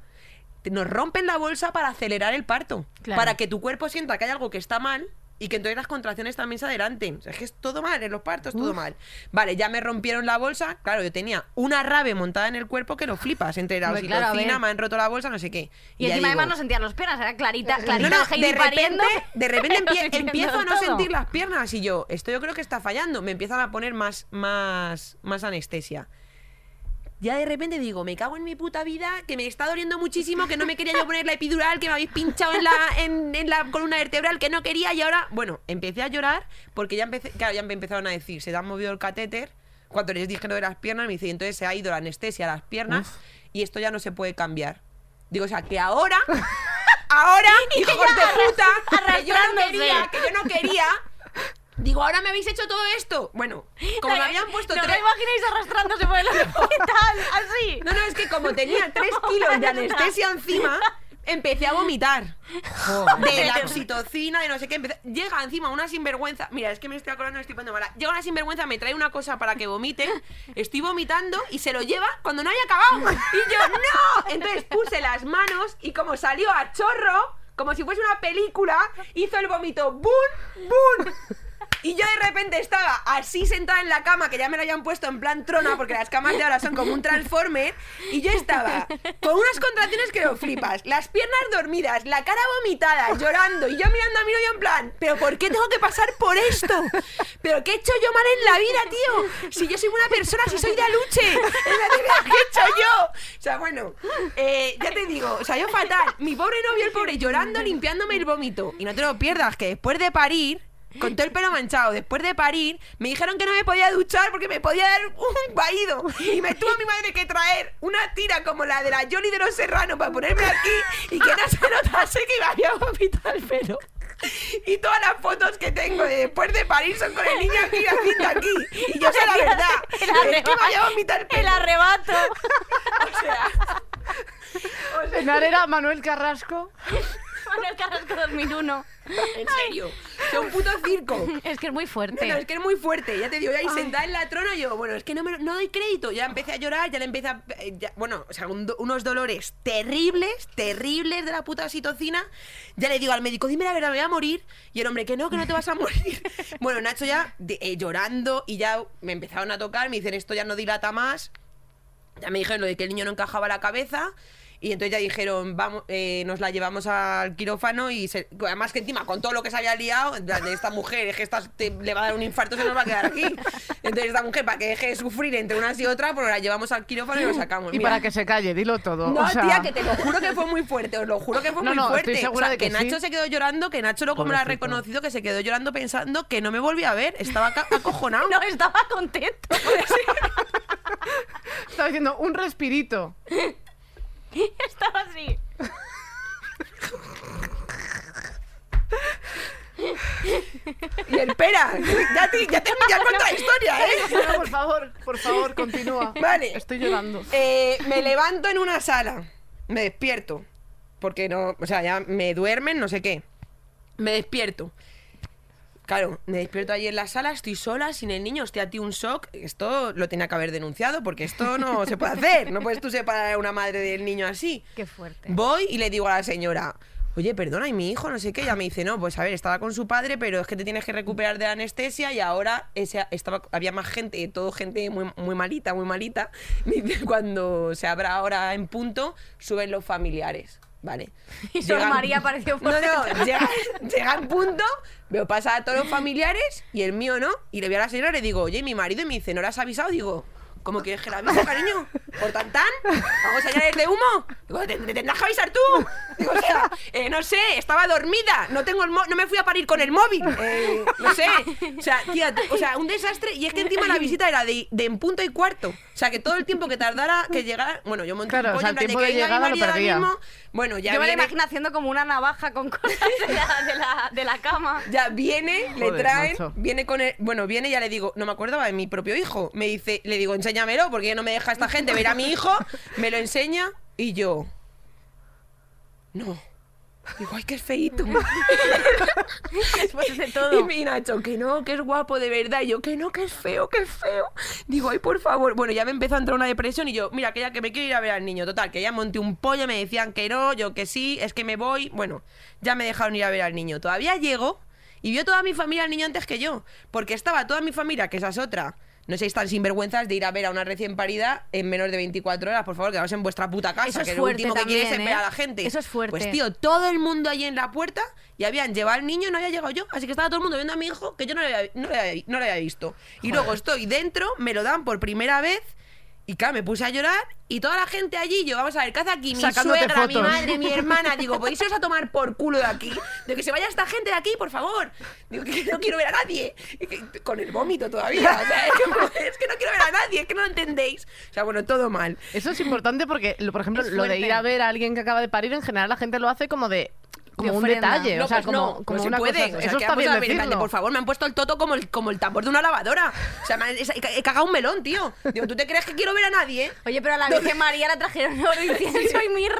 Nos rompen la bolsa para acelerar el parto. Claro. Para que tu cuerpo sienta que hay algo que está mal y que entonces las contracciones también se adelanten. O sea, es que es todo mal, en los partos todo mal. Vale, ya me rompieron la bolsa. Claro, yo tenía una rave montada en el cuerpo que lo flipas. Entre la claro, a oxitocina, ver. me han roto la bolsa, no sé qué. Y, encima digo, además no sentían los piernas, era clarita, clarita no, de repente, de repente empie- empiezo a no todo. sentir las piernas y yo, esto yo creo que está fallando, me empiezan a poner más, más, más anestesia. Ya de repente digo, me cago en mi puta vida, que me está doliendo muchísimo, que no me quería yo poner la epidural, que me habéis pinchado en la, en, en la columna vertebral, que no quería, y ahora, bueno, empecé a llorar porque ya empecé, claro, ya me empezaron a decir, se te han movido el catéter. Cuando les dije lo de las piernas, me dice, entonces se ha ido la anestesia a las piernas y esto ya no se puede cambiar. Digo, o sea, que ahora, ahora, hijos de puta, que yo no quería, que yo no quería. Digo, ahora me habéis hecho todo esto. Bueno, como me habían puesto No tres. lo imagináis arrastrándose por el hospital, así. No, no, es que como tenía tres kilos de anestesia encima, empecé a vomitar. De la oxitocina, de no sé qué. empecé- Llega encima una sinvergüenza. Mira, es que me estoy acordando, me estoy poniendo mala. Llega una sinvergüenza, me trae una cosa para que vomite. Estoy vomitando y se lo lleva cuando no haya acabado. Y yo, ¡no! Entonces puse las manos y como salió a chorro, como si fuese una película, hizo el vómito. ¡Bum! ¡Bum! Y yo de repente estaba así sentada en la cama, que ya me lo habían puesto en plan trona, porque las camas de ahora son como un transformer, y yo estaba con unas contracciones que lo flipas, las piernas dormidas, la cara vomitada, llorando, y yo mirando a mi novio en plan, ¿pero por qué tengo que pasar por esto? ¿Pero qué he hecho yo mal en la vida, tío? Si yo soy una persona, si soy de aluche, es la que he hecho yo. O sea, bueno, eh, ya te digo, o sea, yo fatal. Mi pobre novio, el pobre, llorando, limpiándome el vómito. Y no te lo pierdas, que después de parir, con todo el pelo manchado, después de parir, me dijeron que no me podía duchar porque me podía dar un vaído. Y me tuvo mi madre que traer una tira como la de la Johnny de los Serranos para ponerme aquí y que no se notase que me había vomitado el pelo. Y todas las fotos que tengo de después de parir son con el niño aquí haciendo aquí. Y yo sé la verdad. El Es que me había vomitado el El pelo. arrebato. O sea. O sea, Manuel Carrasco. Manuel Carrasco 2001. en serio. Sea, un puto circo. Es que es muy No, fuerte. no, es que es muy fuerte. Ya te digo, ahí sentada en la trona, yo, bueno, es que no me no doy crédito. Ya empecé a llorar, ya le empecé a. eh, ya- bueno, o sea, un unos dolores terribles, terribles de la puta oxitocina. Ya le digo al médico, dime la verdad, me voy a morir. Y el hombre, que no, que no te vas a morir. bueno, Nacho ya de- eh, llorando y ya me empezaron a tocar, me dicen, esto ya no dilata más. Ya me dijeron lo de que el niño no encajaba la cabeza. Y entonces ya dijeron, vamos, eh, nos la llevamos al quirófano y se- además que encima con todo lo que se había liado, de esta mujer, es que esta te- le va a dar un infarto, se nos va a quedar aquí. Entonces esta mujer, para que deje de sufrir entre unas y otras, pues la llevamos al quirófano y lo sacamos. Y Mira. para que se calle, dilo todo. No, o sea, tía, que te lo juro que fue muy fuerte, os lo juro que fue No, muy no, fuerte. estoy segura O sea, de que Nacho sí. se quedó llorando, que Nacho luego me lo ha reconocido, que se quedó llorando pensando que no me volvía a ver, estaba acojonado. No, estaba contento. Estaba diciendo un respirito. estaba así. Y espera, ya te, ya te ya cuento la historia, ¿eh? No, por favor, por favor, continúa. Vale. Estoy llorando. Eh, me levanto en una sala, me despierto, porque no, o sea, ya me duermen, no sé qué. Me despierto. Claro, me despierto allí en la sala, estoy sola, sin el niño, estoy a ti un shock. Esto lo tenía que haber denunciado, porque esto no se puede hacer. No puedes tú separar a una madre del niño así. Qué fuerte. Voy y le digo a la señora, oye, perdona, ¿y mi hijo? No sé qué. Ella me dice, no, pues a ver, estaba con su padre, pero es que te tienes que recuperar de la anestesia y ahora ese, estaba, había más gente, todo gente muy, muy malita, muy malita. Me dice, Cuando se abra ahora en punto, suben los familiares. Vale. Y Llegan- María apareció por No, no, llega, llega en punto, veo pasar a todos los familiares y el mío no. Y le veo a la señora y le digo, oye, mi marido, y me dice, ¿no le has avisado? Digo, ¿cómo quieres que le avise, cariño? ¿Por tan tan? ¿Hago señales de humo? Digo, ¿te, te tendrás que avisar tú? Digo, o sea, eh, no sé, estaba dormida, no tengo el mo- no me fui a parir con el móvil. eh, no sé. O sea, tía, o sea, un desastre. Y es que encima la visita era de, de en punto y cuarto. O sea, que todo el tiempo que tardara que llegara. Bueno, yo monté Claro, un o pollo sea, en plan el tiempo que de llegada lo perdía. mismo. Bueno, ya Yo me la viene- imagino haciendo como una navaja con cosas de la, de la, de la cama. Ya viene, le traen, macho. viene con el, bueno, viene y ya le digo, no me acordaba de mi propio hijo. Me dice, le digo, enséñamelo, porque ya no me deja esta gente ver a mi hijo, me lo enseña y yo. No. Digo, ay, qué feíto. Después de Y todo. mi Nacho, que no, que es guapo de verdad. Y yo, que no, que es feo, que es feo. Digo, ay, por favor. Bueno, ya me empezó a entrar una depresión y yo, mira, que ya que me quiero ir a ver al niño. Total, que ya monté un pollo, me decían que no, yo que sí, es que me voy. Bueno, ya me dejaron ir a ver al niño. Todavía llego y vio toda mi familia al niño antes que yo. Porque estaba toda mi familia, que esa es otra. No seáis tan sinvergüenzas de ir a ver a una recién parida en menos de 24 horas, por favor, quedaos en vuestra puta casa, Eso es que lo fuerte último que quieres es ver a ¿eh? la gente. Eso es fuerte. Pues tío, todo el mundo allí en la puerta y habían llevado al niño y no había llegado yo. Así que estaba todo el mundo viendo a mi hijo que yo no le había, no había- no le había visto. Y luego estoy dentro, me lo dan por primera vez. Y claro, me puse a llorar y toda la gente allí, yo, vamos a ver, ¿qué hace aquí? Mi Sacándote suegra, mi madre, mi hermana. Digo, ¿podéis iros a tomar por culo de aquí? De que se vaya esta gente de aquí, por favor. Digo, que no quiero ver a nadie. Con el vómito todavía. O sea, es que, es que no quiero ver a nadie, es que no lo entendéis. O sea, bueno, todo mal. Eso es importante porque, por ejemplo, lo de ir a ver a alguien que acaba de parir, en general la gente lo hace como de como un detalle, No, o sea, pues como, no, como no se una puede. cosa. O sea, eso que está bien decirlo. por favor, me han puesto el toto como el, como el tambor de una lavadora. O sea, me han- he, cagado un melón, tío. Digo, ¿tú te crees que quiero ver a nadie? Oye, pero a la Virgen María la trajeron oro, incienso y mirra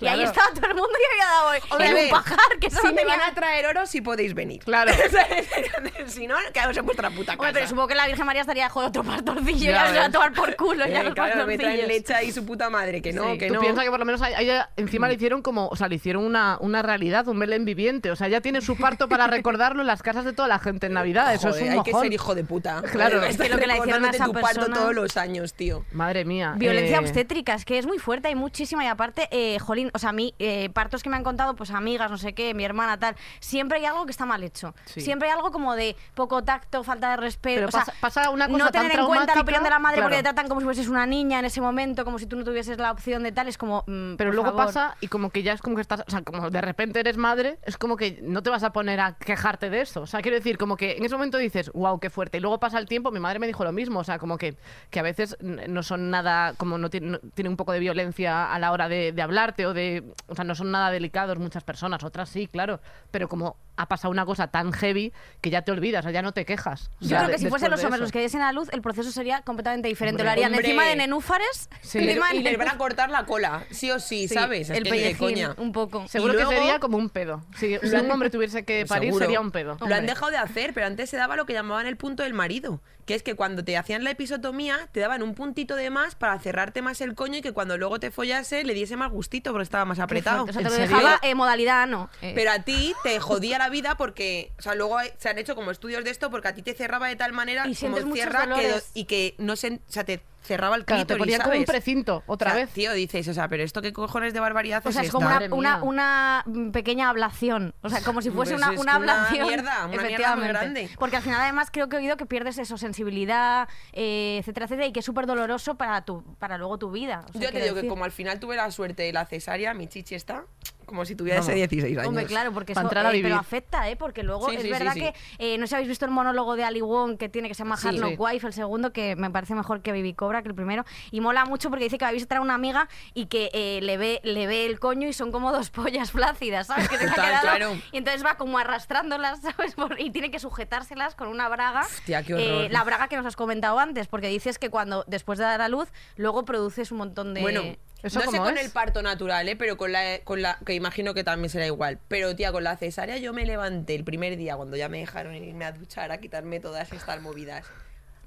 y ahí Claro. estaba todo el mundo y había dado en ver, un pajar que eso si tenía- van a traer oro, sí podéis venir. Claro. si no, quedaos en vuestra puta casa. Hombre, pero supongo que la Virgen María estaría con otro pastorcillo Ya ya se va a tomar por culo ya Eh, los claro, me traen pastorcillos. leche ahí su puta madre, que no, Sí, que tú no. piensas que por lo menos a ella encima le hicieron como, o sea, le hicieron una, una realidad, un Belén viviente. O sea, ella tiene su parto para recordarlo en las casas de toda la gente en Navidad. Eso Joder, es un hay que ser hijo de puta. Claro. Es que lo que le hicieron a esa tu parto persona- todos los años, tío. Madre mía. Violencia eh, obstétrica, es que es muy fuerte, hay muchísima y aparte, eh, jolín, o sea, a mí, eh, partos que me han contado, pues amigas, no sé qué, mi hermana, tal, siempre hay algo que está mal hecho. Sí. Siempre hay algo como de poco tacto, falta de respeto. Pero o sea, pasa- pasa una cosa no tan tener en cuenta la opinión de la madre porque te tratan como si fueses una niña en ese momento, como si tú no tuvieses la opción de tal, es como. mm, Pero por luego favor. pasa y como que ya es como que estás, o sea, como de repente eres madre, es como que no te vas a poner a quejarte de eso. O sea, quiero decir, como que en ese momento dices, wow, qué fuerte. Y luego pasa el tiempo, mi madre me dijo lo mismo, o sea, como que, que a veces no son nada, como no tienen, no- tienen un poco de violencia a la hora de, de hablarte o de, o sea, no son nada delicados muchas personas, otras sí, claro, pero como ha pasado una cosa tan heavy que ya te olvidas, ya no te quejas. Yo Ya creo de- que si fuesen los de hombres los que diesen a luz, el proceso sería completamente diferente. Hombre. lo harían Hombre. encima de nenúfares, Sí. encima de y les van a cortar la cola, sí o sí, Sí, ¿sabes? Es el de pellejín, coña. un poco. Seguro Y luego- que sería como un pedo. Si, si un hombre tuviese que parir, Seguro. sería un pedo. Lo han dejado de hacer, pero antes se daba lo que llamaban el punto del marido. Que es que cuando te hacían la episotomía, te daban un puntito de más para cerrarte más el coño y que cuando luego te follase le diese más gustito porque estaba más apretado. O sea, ¿En te lo dejaba eh, modalidad no. Eh, Pero a ti te jodía la vida porque, o sea, luego se han hecho como estudios de esto porque a ti te cerraba de tal manera Y como cierra que, y que no se, o sea, te cerraba el Claro, clítoris, te ponían como un precinto, otra O sea, vez. Tío, dices, o sea, pero esto qué cojones de barbaridad O sea, es es como una, una, una pequeña ablación. O sea, como si fuese Pues una, es una una ablación. mierda, una mierda muy grande. Porque al final, además, creo que he oído que pierdes eso, sensibilidad, eh, etcétera, etcétera, y que es súper doloroso para, tu, para luego tu vida. O sea, Yo te digo que como al final tuve la suerte de la cesárea, mi chichi está como si tuviese Vamos. 16 años. Hombre, claro, porque eso, entrar a eh, pero afecta, ¿eh? Porque luego Sí, es sí, verdad sí, que eh, no sé si habéis visto el monólogo de Ali Wong que tiene que se llama Sí. Wife, el segundo, que me parece mejor que Baby Cobra, que el primero. Y mola mucho porque dice que va a visitar a una amiga y que eh, le, ve, le ve el coño y son como dos pollas flácidas, ¿sabes? Que se le ha Total, quedado. claro. Y entonces va como arrastrándolas, ¿sabes? Por- y tiene que sujetárselas con una braga. Hostia, qué Eh, horror. la braga que nos has comentado antes, porque dices que cuando después de dar a luz, luego produces un montón de. Bueno, ¿Eso no sé con es? el parto natural, ¿eh? pero con la, con la. que imagino que también será igual. Pero, tía, con la cesárea yo me levanté el primer día cuando ya me dejaron irme a duchar, a quitarme todas estas movidas.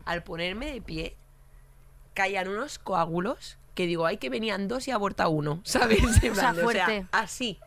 Al ponerme de pie, caían unos coágulos que digo, ay, que venían dos y aborta uno, ¿sabes? O sea, fuerte. así.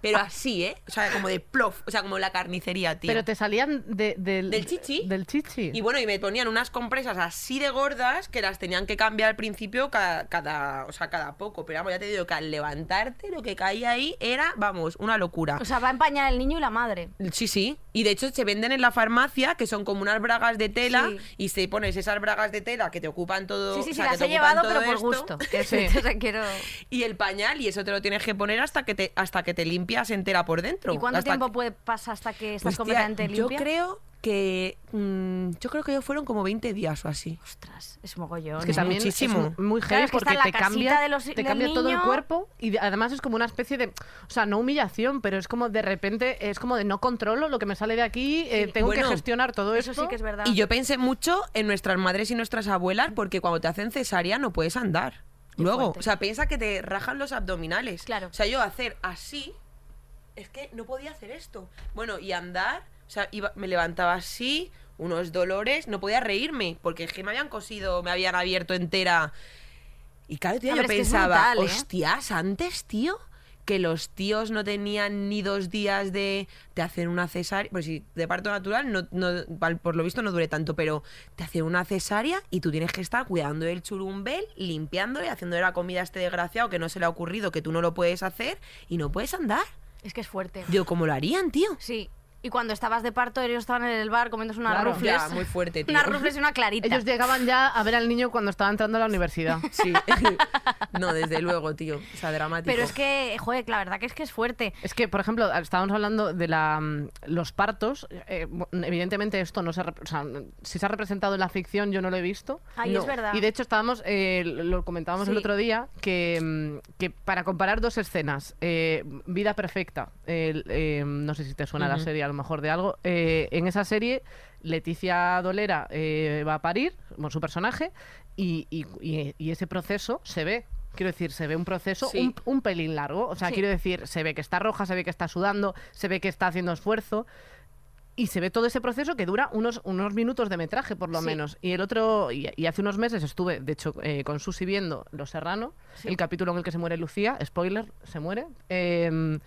Pero así, ¿eh? O sea, como de plof, o sea, como la carnicería, tío. Pero te salían de- del... Del chichi. Del chichi. Y bueno, y me ponían unas compresas así de gordas que las tenían que cambiar al principio cada, cada, o sea, cada poco. Pero vamos, ya te digo que al levantarte lo que caía ahí era, vamos, una locura. O sea, va a empañar el niño y la madre. Sí, sí. Y de hecho se venden en la farmacia, que son como unas bragas de tela, Sí. y se pones esas bragas de tela que te ocupan todo. Sí, sí, o sí, sea, las he llevado, pero por esto. gusto. Que Sí. quiero... Y el pañal, y eso te lo tienes que poner hasta que te, hasta que te limpias entera por dentro. ¿Y cuánto Hasta tiempo que- puede pasar hasta que estás Pues, completamente yo limpia? creo que. mm, yo creo que fueron como 20 días o así. Ostras, es mogollón. Es que ¿eh? también muchísimo. es muy Claro, heavy es que está porque te cambia, los- te cambia todo el cuerpo y de- además es como una especie de, o sea, no humillación, pero es como de repente, es como de no controlo lo que me sale de aquí, eh, tengo Bueno, que gestionar todo Eso esto. sí que es verdad. Y yo pensé mucho en nuestras madres y nuestras abuelas porque cuando te hacen cesárea no puedes andar. Qué Luego, fuerte. o sea, piensa que te rajan los abdominales. Claro. O sea, yo hacer así, es que no podía hacer esto. Bueno, y andar, o sea, iba- me levantaba así, unos dolores, no podía reírme porque es que me habían cosido, me habían abierto entera. Y claro, tío, yo pensaba, brutal, ¿eh? hostias, antes, tío, que los tíos no tenían ni dos días de, de hacer una cesárea. Pues si de parto natural, no, no- por lo visto no dure tanto, pero te hacen una cesárea y tú tienes que estar cuidando del churumbel, limpiándole, haciéndole la comida a este desgraciado que no se le ha ocurrido, que tú no lo puedes hacer y no puedes andar. Es que es fuerte. Digo, ¿cómo lo harían, tío? Sí. Y cuando estabas de parto, ellos estaban en el bar comiéndose unas Claro. rufles. Ya, muy fuerte, tío. Unas rufles y una clarita. Ellos llegaban ya a ver al niño cuando estaba entrando a la universidad. Sí. no, desde luego, tío. O sea, dramático. Pero es que, joder, la verdad que es que es fuerte. Es que, por ejemplo, estábamos hablando de la, mm, los partos. eh, evidentemente esto no se... O sea, si se ha representado en la ficción yo no lo he visto. Ay, No. es verdad. Y de hecho estábamos, eh, lo comentábamos el otro día, que, mm, que para comparar dos escenas, eh, Vida Perfecta, eh, no sé si te suena la Ujú. serie lo mejor de algo, eh, en esa serie Leticia Dolera eh, va a parir, bueno, su personaje, y, y- y- y ese proceso se ve. Quiero decir, se ve un proceso Sí. un, un pelín largo. O sea, Sí. quiero decir, se ve que está roja, se ve que está sudando, se ve que está haciendo esfuerzo. Y se ve todo ese proceso que dura unos, unos minutos de metraje, por lo Sí. menos. Y el otro, y, y hace unos meses estuve, de hecho, eh, con Susi viendo Los Serrano, el capítulo en el que se muere Lucía, spoiler, se muere. eh,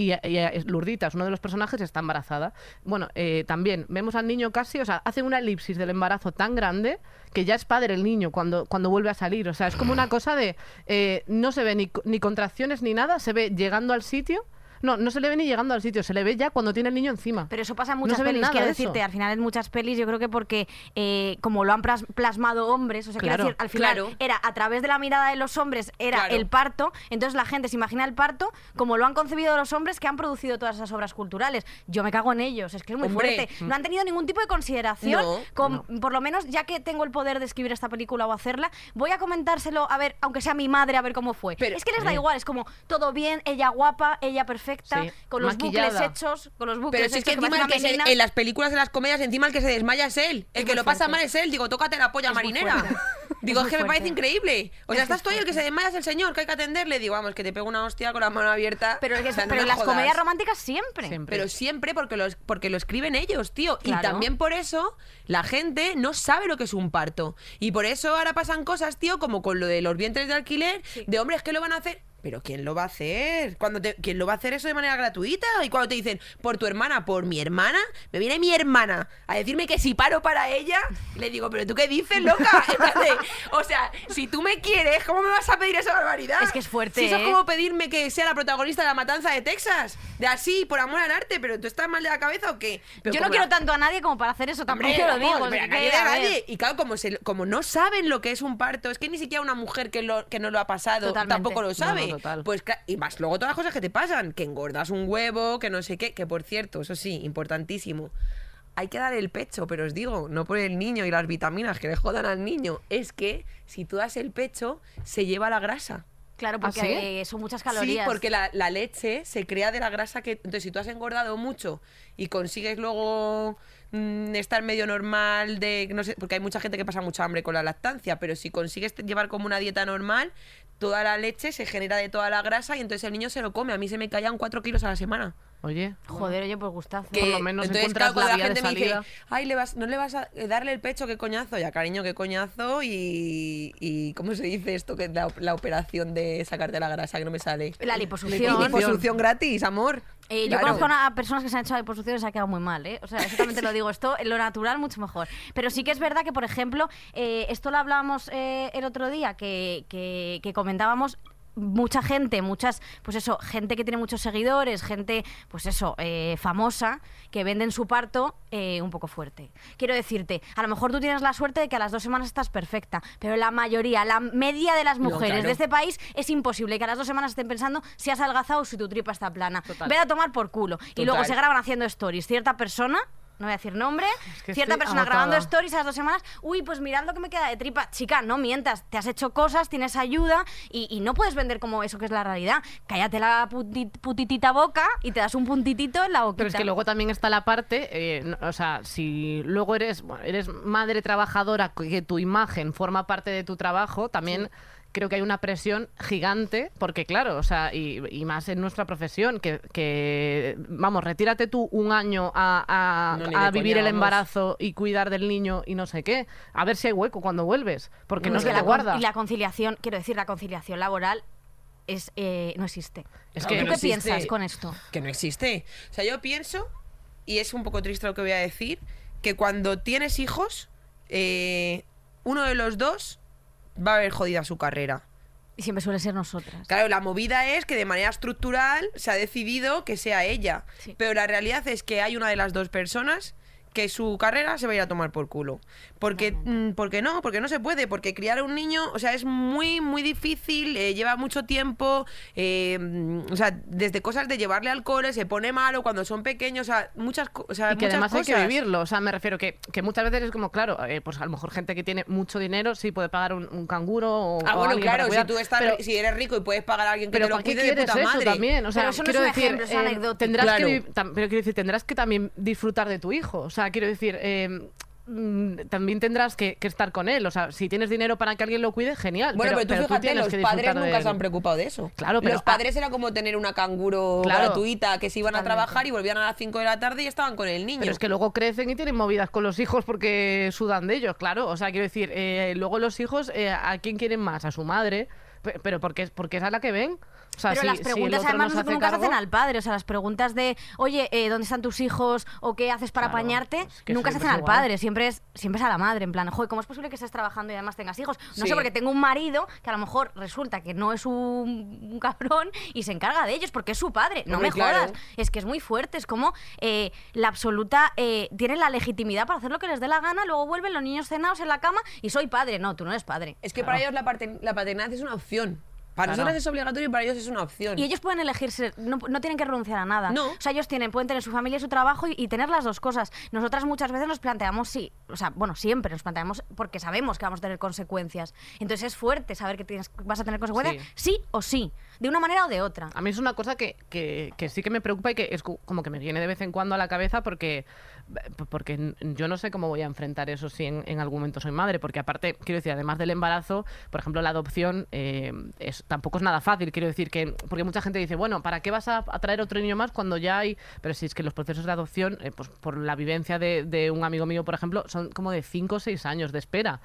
y, y, eh, Lurdita es uno de los personajes, está embarazada. Bueno, eh, también vemos al niño casi, o sea, hace una elipsis del embarazo tan grande que ya es padre el niño cuando, cuando vuelve a salir. O sea, es como una cosa de. eh, no se ve ni, ni contracciones ni nada, se ve llegando al sitio. No, no se le ve ni llegando al sitio, se le ve ya cuando tiene el niño encima. Pero eso pasa en No muchas ve pelis, quiero eso. decirte, al final en muchas pelis yo creo que porque eh, como lo han plas- plasmado hombres, o sea, quiero decir, al final claro. era a través de la mirada de los hombres, era Claro. el parto, entonces la gente se imagina el parto como lo han concebido los hombres que han producido todas esas obras culturales. Yo me cago en ellos, es que es muy Hombre. fuerte. No han tenido ningún tipo de consideración, No, con- por lo menos ya que tengo el poder de escribir esta película o hacerla, voy a comentárselo, a ver, aunque sea mi madre, a ver cómo fue. Pero- es que les da igual, es como todo bien, ella guapa, ella perfecta, Sí, con los maquillada. bucles hechos, con los bucles Pero si es que encima que se- en las películas, en las comedias, encima el que se desmaya es él. El Es que lo pasa mal es él. Digo, tócate la polla Es marinera. Digo, Es es que me parece increíble. O sea, estás es tú y el que se desmaya es el señor, que hay que atenderle. Digo, vamos, que te pego una hostia con la mano abierta. Pero, es que- O sea, no pero me en las jodas. comedias románticas siempre. Siempre. Pero siempre porque lo, porque lo escriben ellos, tío. Y también por eso la gente no sabe lo que es un parto. Y por eso ahora pasan cosas, tío, como con lo de los vientres de alquiler, de hombres que lo van a hacer. Pero ¿quién lo va a hacer? Cuando te- ¿Quién lo va a hacer eso de manera gratuita? Y cuando te dicen, por tu hermana, por mi hermana, me viene mi hermana a decirme que si paro para ella, le digo, ¿pero tú qué dices, loca? O sea, si tú me quieres, ¿cómo me vas a pedir esa barbaridad? Es que es fuerte, Si eso es ¿eh? como pedirme que sea la protagonista de la matanza de Texas. De así, por amor al arte, ¿pero tú estás mal de la cabeza o qué? Pero Yo no quiero la- tanto a nadie como para hacer eso, tampoco Hombre, lo digo. pero así a nadie que, de a ver. nadie. Y claro, como, se, como no saben lo que es un parto, es que ni siquiera una mujer que, lo, que no lo ha pasado Totalmente. tampoco lo sabe. No, no, total. Pues y más luego todas las cosas que te pasan, que engordas un huevo, que no sé qué, que por cierto, eso sí, importantísimo. Hay que dar el pecho, pero os digo, no por el niño y las vitaminas que le jodan al niño, es que si tú das el pecho, se lleva la grasa. Claro, porque ¿Ah, sí? eh, son muchas calorías. Sí, porque la, la leche se crea de la grasa que... Entonces, si tú has engordado mucho y consigues luego mm, estar medio normal de... No sé, porque hay mucha gente que pasa mucha hambre con la lactancia, pero si consigues llevar como una dieta normal, toda la leche se genera de toda la grasa y entonces el niño se lo come. A mí se me caían 4 kilos a la semana. Oye, Joder, oye, pues gustazo. Por lo menos entonces, encuentras claro, la la, vía de gente me dice, ay, le vas, no le vas a eh, darle el pecho, qué coñazo. Ya, cariño, qué coñazo. Y, y ¿cómo se dice esto? que la, la operación de sacarte la grasa que no me sale. La liposucción. liposucción gratis, amor. Eh, yo conozco a personas que se han hecho liposucción y se ha quedado muy mal, ¿eh? O sea, exactamente lo digo. Esto, en lo natural, mucho mejor. Pero sí que es verdad que, por ejemplo, eh, esto lo hablábamos eh, el otro día, que, que- que comentábamos mucha gente, muchas, pues eso, gente que tiene muchos seguidores, gente, pues eso, eh, famosa, que venden su parto eh, un poco fuerte. Quiero decirte, a lo mejor tú tienes la suerte de que a las dos semanas estás perfecta, pero la mayoría, la media de las No, mujeres claro. de este país es imposible que a las dos semanas estén pensando si has adelgazado o si tu tripa está plana. Total. Ve a tomar por culo. Y Total. luego se graban haciendo stories. Cierta persona, no voy a decir nombre, que cierta persona agotada. grabando stories a las dos semanas. Uy, pues mirad lo que me queda de tripa. Chica, no mientas. Te has hecho cosas, tienes ayuda y, y no puedes vender como eso que es la realidad. Cállate la puti- putitita boca y te das un puntitito en la boquita. Pero es que luego también está la parte, eh, no- o sea, si luego eres, bueno, eres madre trabajadora, que tu imagen forma parte de tu trabajo, también creo que hay una presión gigante, porque claro, o sea, y, y más en nuestra profesión, que, que, vamos, retírate tú un año a, No, vivir coña, el vamos. embarazo y cuidar del niño y no sé qué, a ver si hay hueco cuando vuelves, porque no, Es se que te la guarda. Y la conciliación, quiero decir, la conciliación laboral es, eh, no existe. Es No, que que ¿Tú no qué existe. piensas con esto? que no existe. O sea, yo pienso, y es un poco triste lo que voy a decir, que cuando tienes hijos, eh, uno de los dos va a haber jodida su carrera. Y siempre suele ser nosotras. Claro, la movida es que de manera estructural se ha decidido que sea ella. Sí. Pero la realidad es que hay una de las dos personas que su carrera se va a ir a tomar por culo. Porque, mm, porque no, porque no se puede, porque criar a un niño, o sea, es muy, muy difícil, eh, lleva mucho tiempo, eh, mm, o sea, desde cosas de llevarle alcohol, se pone malo cuando son pequeños, o sea, muchas, o sea, y que muchas además hay que vivirlo. O sea, me refiero que, que muchas veces es como, claro, eh, pues a lo mejor gente que tiene mucho dinero sí puede pagar un, un canguro o, Ah, o bueno, claro, si tú estás, pero- si eres rico y puedes pagar a alguien que pero te lo ¿para qué cuide de quieres puta eso madre. también? O sea, Pero eso no quiero es un decir, ejemplo, es eh, anecdótico. tendrás Claro. que pero quiero decir, tendrás que también disfrutar de tu hijo. O sea, quiero decir, eh, mm, también tendrás que, que estar con él. O sea, si tienes dinero para que alguien lo cuide, genial. Bueno, pero, tú fíjate, los padres de nunca se han preocupado de eso. Claro, pero- Los padres era como tener una canguro Claro. gratuita que se iban a trabajar y volvían a las 5 de la tarde y estaban con el niño. Pero es que luego crecen y tienen movidas con los hijos porque sudan de ellos, claro. O sea, quiero decir, eh, luego los hijos, eh, ¿a quién quieren más? A su madre. Pe- Pero porque, porque es a la que ven. O sea, Pero si- las preguntas además no se no- hace nunca se hacen al padre, o sea, las preguntas de, oye, eh, ¿dónde están tus hijos? o qué haces para Claro, apañarte, es que nunca se hacen al igual. padre, siempre es, siempre es a la madre, en plan, joder, ¿cómo es posible que estés trabajando y además tengas hijos? No Sí. sé, porque tengo un marido que a lo mejor resulta que no es un, un cabrón y se encarga de ellos porque es su padre. No Hombre, me claro. jodas. Es que es muy fuerte, es como eh, la absoluta, eh, tienen la legitimidad para hacer lo que les dé la gana, luego vuelven los niños cenados en la cama y soy padre. No, tú no eres padre. Es que para ellos la paternidad es una opción. Para Claro. nosotros es obligatorio y para ellos es una opción. Y ellos pueden elegirse, no, no tienen que renunciar a nada. No. O sea, ellos tienen, pueden tener su familia y su trabajo y, y tener las dos cosas. Nosotras muchas veces nos planteamos sí, o sea, bueno, siempre nos planteamos porque sabemos que vamos a tener consecuencias. Entonces es fuerte saber que tienes, vas a tener consecuencias, sí. o sí, de una manera o de otra. A mí es una cosa que, que- que sí que me preocupa y que es como que me viene de vez en cuando a la cabeza porque, porque yo no sé cómo voy a enfrentar eso si en, algún momento soy madre, porque aparte, quiero decir, además del embarazo, por ejemplo, la adopción eh, tampoco es nada fácil, quiero decir que, porque mucha gente dice, bueno, ¿para qué vas a, a traer otro niño más cuando ya hay, pero si es que los procesos de adopción, eh, pues por la vivencia de, de un amigo mío, por ejemplo, son como de 5 o 6 años de espera.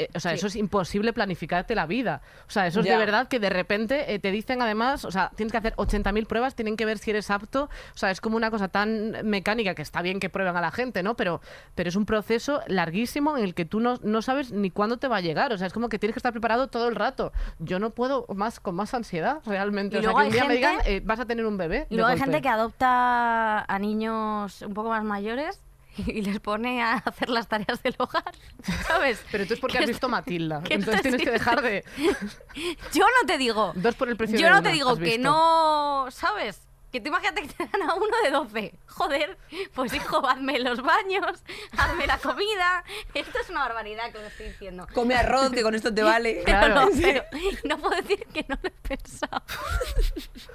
Eh, o sea, eso es imposible planificarte la vida. O sea, eso es Ya. de verdad que de repente eh, te dicen además, o sea, tienes que hacer 80.000 pruebas, tienen que ver si eres apto. O sea, es como una cosa tan mecánica que está bien que prueben a la gente, ¿no? Pero, pero es un proceso larguísimo en el que tú no, no sabes ni cuándo te va a llegar. O sea, es como que tienes que estar preparado todo el rato. Yo no puedo más con más ansiedad, realmente. Y o sea, luego que un día me gente- digan, eh, vas a tener un bebé. Y luego hay gente que adopta a niños un poco más mayores y les pone a hacer las tareas del hogar, ¿sabes? Pero tú es porque Que has visto Matilda. Entonces tienes que dejar de. Yo no te digo. Dos por el precio Yo de no una, te digo que no, ¿sabes? Que tú imagínate que te dan a uno de 12. Joder, pues hijo, hazme los baños, hazme la comida. Esto es una barbaridad que os estoy diciendo. Come arroz, que con esto te vale. Pero Claro. no, Sí. pero no puedo decir que no lo he pensado.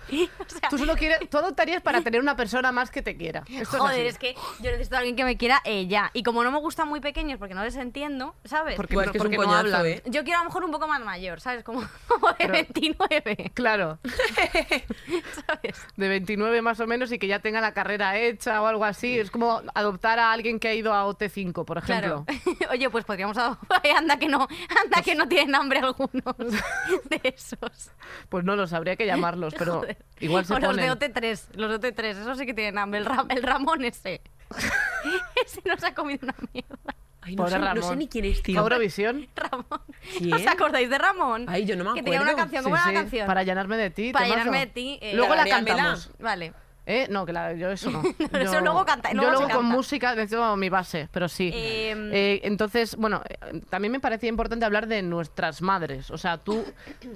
O sea, Tú solo quieres. Tú adoptarías para tener una persona más que te quiera. Esto Joder, es, que yo necesito a alguien que me quiera ya. Y como no me gustan muy pequeños porque no les entiendo, ¿sabes? Porque, Pues no- que es un porque no coñazo, hablan. ¿eh? Yo quiero a lo mejor un poco más mayor, ¿sabes? Como, como de Pero- 29, Claro, ¿sabes? de 29 más o menos y que ya tenga la carrera hecha o algo así. Es como adoptar a alguien que ha ido a OT5, por ejemplo. Claro. Oye, pues podríamos... Ay, anda que no, anda que no tienen hambre algunos de esos. Pues no los habría que llamarlos, pero Joder. igual se o los de ponen. OT3, los de OT3, esos sí que tienen hambre. El, Ra- el Ramón ese. ese nos ha comido una mierda. Ay, no, Pobre sé, no sé Ramón. ni quién es, tío. Eurovisión. Ramón. ¿Quién? ¿Os acordáis de Ramón? Ay, yo no me Que tenía una acuerdo. canción, Sí, ¿cómo era sí, la canción? Para llenarme de ti. Para temazo. llenarme de ti, eh, Luego la cantamos. Vale. ¿Eh? No, que la- yo eso no. No, eso luego canta- Yo luego con canta. música necesito mi base, pero sí. Em, Eh, entonces, bueno, eh, también me parecía importante hablar de nuestras madres. O sea, tú,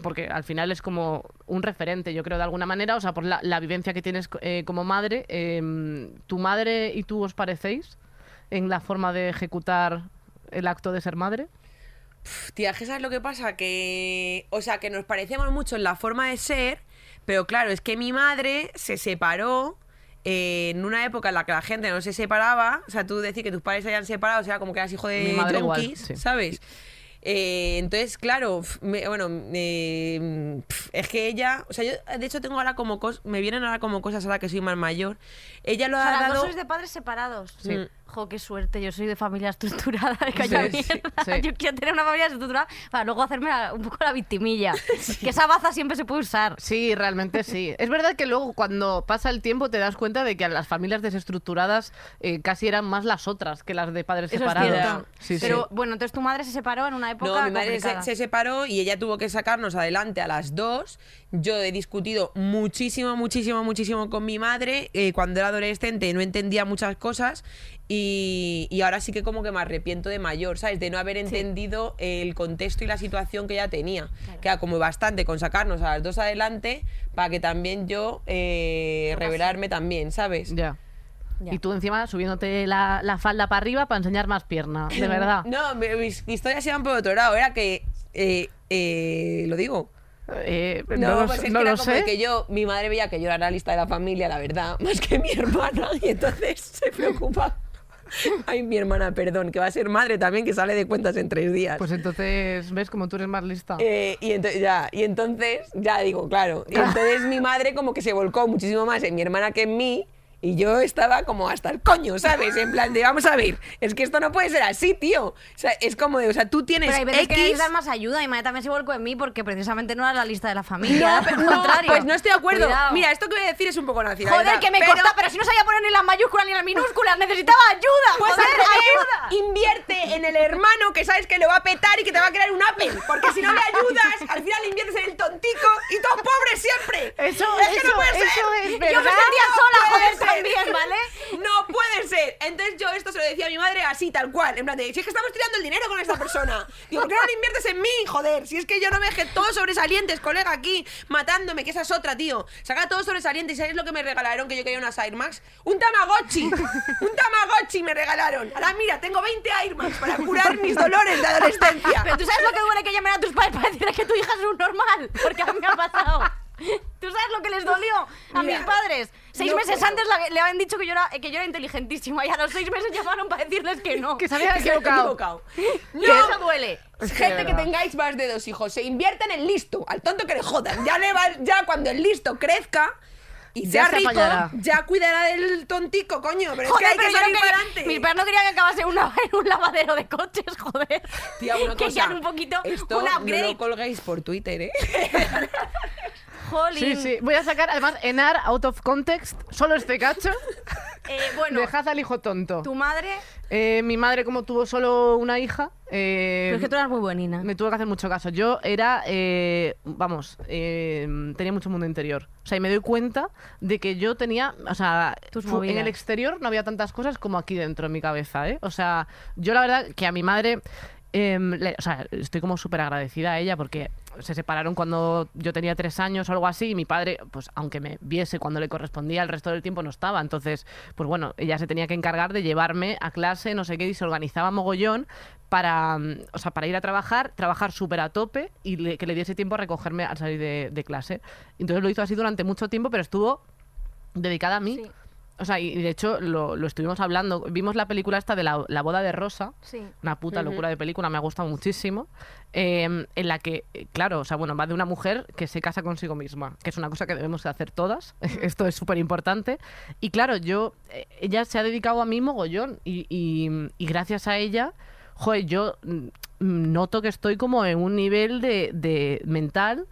porque al final es como un referente, yo creo, de alguna manera, o sea, por la, la vivencia que tienes eh, como madre. em, ¿Tu madre y tú os parecéis en la forma de ejecutar el acto de ser madre? Tía, que ¿sabes lo que pasa? Que, o sea, que nos parecemos mucho en la forma de ser, pero claro, es que mi madre se separó eh, en una época en la que la gente no se separaba. O sea, tú decir que tus padres se hayan separado, o sea, como que eras hijo de Mi madre igual, yonkis, sí. ¿sabes? Eh, entonces, claro, me- bueno, eh, es que ella, o sea, yo de hecho tengo ahora como cosas, me vienen ahora como cosas ahora que soy más mayor. Ella lo O ha sea, dos dado... sois de padres separados. Sí. Mm. Jo, qué suerte, yo soy de familia estructurada, de calla Sí, sí, mierda. sí. Yo quiero tener una familia estructurada para luego hacerme la- un poco la victimilla. Que esa baza siempre se puede usar. Sí, realmente sí. Es verdad que luego cuando pasa el tiempo te das cuenta de que a las familias desestructuradas eh, casi eran más las otras que las de padres Eso es separados. sí. Pero bueno, entonces tu madre se separó en una época No, mi madre se separó y ella tuvo que sacarnos adelante a las dos. Yo he discutido muchísimo, muchísimo, muchísimo con mi madre. Eh, cuando era adolescente no entendía muchas cosas y, y ahora sí que como que me arrepiento de mayor, ¿sabes? De no haber entendido el contexto y la situación que ella tenía. Que era como bastante con sacarnos a las dos adelante para que también yo eh, revelarme también, ¿sabes? Ya. Ya. Y tú encima subiéndote la, la falda para arriba para enseñar más pierna, de verdad. No, mi- mis historias iban por otro lado. Era que... eh, eh, lo digo. Eh, no, No, lo, pues sé- es no que era lo como sé. que yo, mi madre veía que yo era la lista de la familia, la verdad, más que mi hermana, y entonces se preocupa. Ay, mi hermana, perdón, que va a ser madre también, que sale de cuentas en tres días. Pues entonces, ¿ves como tú eres más lista? Eh, y, ento- ya, y entonces, ya digo, claro. Y entonces mi madre como que se volcó muchísimo más en mi hermana que en mí. Y yo estaba como hasta el coño, ¿sabes? En plan de, vamos a ver, es que esto no puede ser así, tío. O sea, es como de, o sea, tú tienes Pero hay veces X... que necesitas más ayuda. Mi madre también se volcó en mí porque precisamente no era la lista de la familia. No, pero no, contrario. pues no estoy de acuerdo. Cuidado. Mira, esto que voy a decir es un poco nazi. Joder, verdad, que me pero- corta, pero si no sabía poner ni las mayúsculas ni las minúsculas, necesitaba ayuda. Pues joder, ayuda. invierte en el hermano que sabes que lo va a petar y que te va a crear un Apple. Porque si no le ayudas, al final inviertes en el tontico y todos pobres siempre. Eso, es que eso, no puede ser. eso es Yo me verdad. sentía sola, joder. También, ¿vale? No puede ser. Entonces yo esto se lo decía a mi madre así, tal cual. En plan de, si es que estamos tirando el dinero con esta persona. Digo, ¿por qué no lo inviertes en mí? Joder, si es que yo no me dejé todos sobresalientes, colega, aquí, matándome, que esa es otra, tío. Saca todos sobresalientes. ¿Sabes lo que me regalaron? Que yo quería unas Air Max. Un Tamagotchi. Un Tamagotchi me regalaron. Ahora mira, tengo 20 Air Max para curar mis dolores de adolescencia. Pero tú sabes lo que duele que llamen a tus padres para decirles que tu hija es un normal. Porque a mí me ha pasado. ¿Tú sabes lo que les dolió a Mira, mis padres? Seis no meses puedo. antes la- le habían dicho que yo, era, que yo era inteligentísima y a los seis meses llamaron para decirles que no. Que se había Que se había equivocado. No, eso duele. Es que Gente que tengáis más de dos hijos, se invierten en listo, al tonto que le jodan. Ya, le va, ya cuando el listo crezca y Ya sea se rico, apañará. ya cuidará del tontico, coño. Pero es Joder, que hay que salir no para quería- adelante. Mis padres no querían que acabase en, una- en un lavadero de coches, joder. Tía, una que cosa, ya un poquito esto un no upgrade. lo colguéis por Twitter, ¿eh? Jolín. Sí, sí. Voy a sacar, además, enar out of context, solo este cacho. Eh, bueno, Dejad al hijo tonto. tu madre. Eh, mi madre, como tuvo solo una hija, eh, Pero es que tú eras muy buenina. me tuve que hacer mucho caso. Yo era, eh, vamos, tenía mucho mundo interior. O sea, y me doy cuenta de que yo tenía, o sea, Tus en el exterior no había tantas cosas como aquí dentro en mi cabeza, ¿eh? O sea, yo la verdad que a mi madre, em, le- o sea, estoy como súper agradecida a ella porque se separaron cuando yo tenía tres años o algo así y mi padre, pues aunque me viese cuando le correspondía, el resto del tiempo no estaba. Entonces, pues bueno, ella se tenía que encargar de llevarme a clase, no sé qué, y se organizaba mogollón para, mm, o sea, para ir a trabajar, trabajar súper a tope y le- que le diese tiempo a recogerme al salir de, de clase. Entonces lo hizo así durante mucho tiempo, pero estuvo dedicada a mí. Sí. O sea, y y de hecho lo, lo estuvimos hablando. Vimos la película esta de la, la boda de Rosa. Sí. Una puta locura de película, me ha gustado muchísimo. eh, en la que, eh, claro, o sea, bueno, va de una mujer que se casa consigo misma, que es una cosa que debemos de hacer todas. Esto es súper importante. Y claro, yo, eh, ella se ha dedicado a mí mogollón. Y, y- y gracias a ella, joder, yo mm, noto que estoy como en un nivel de, de mental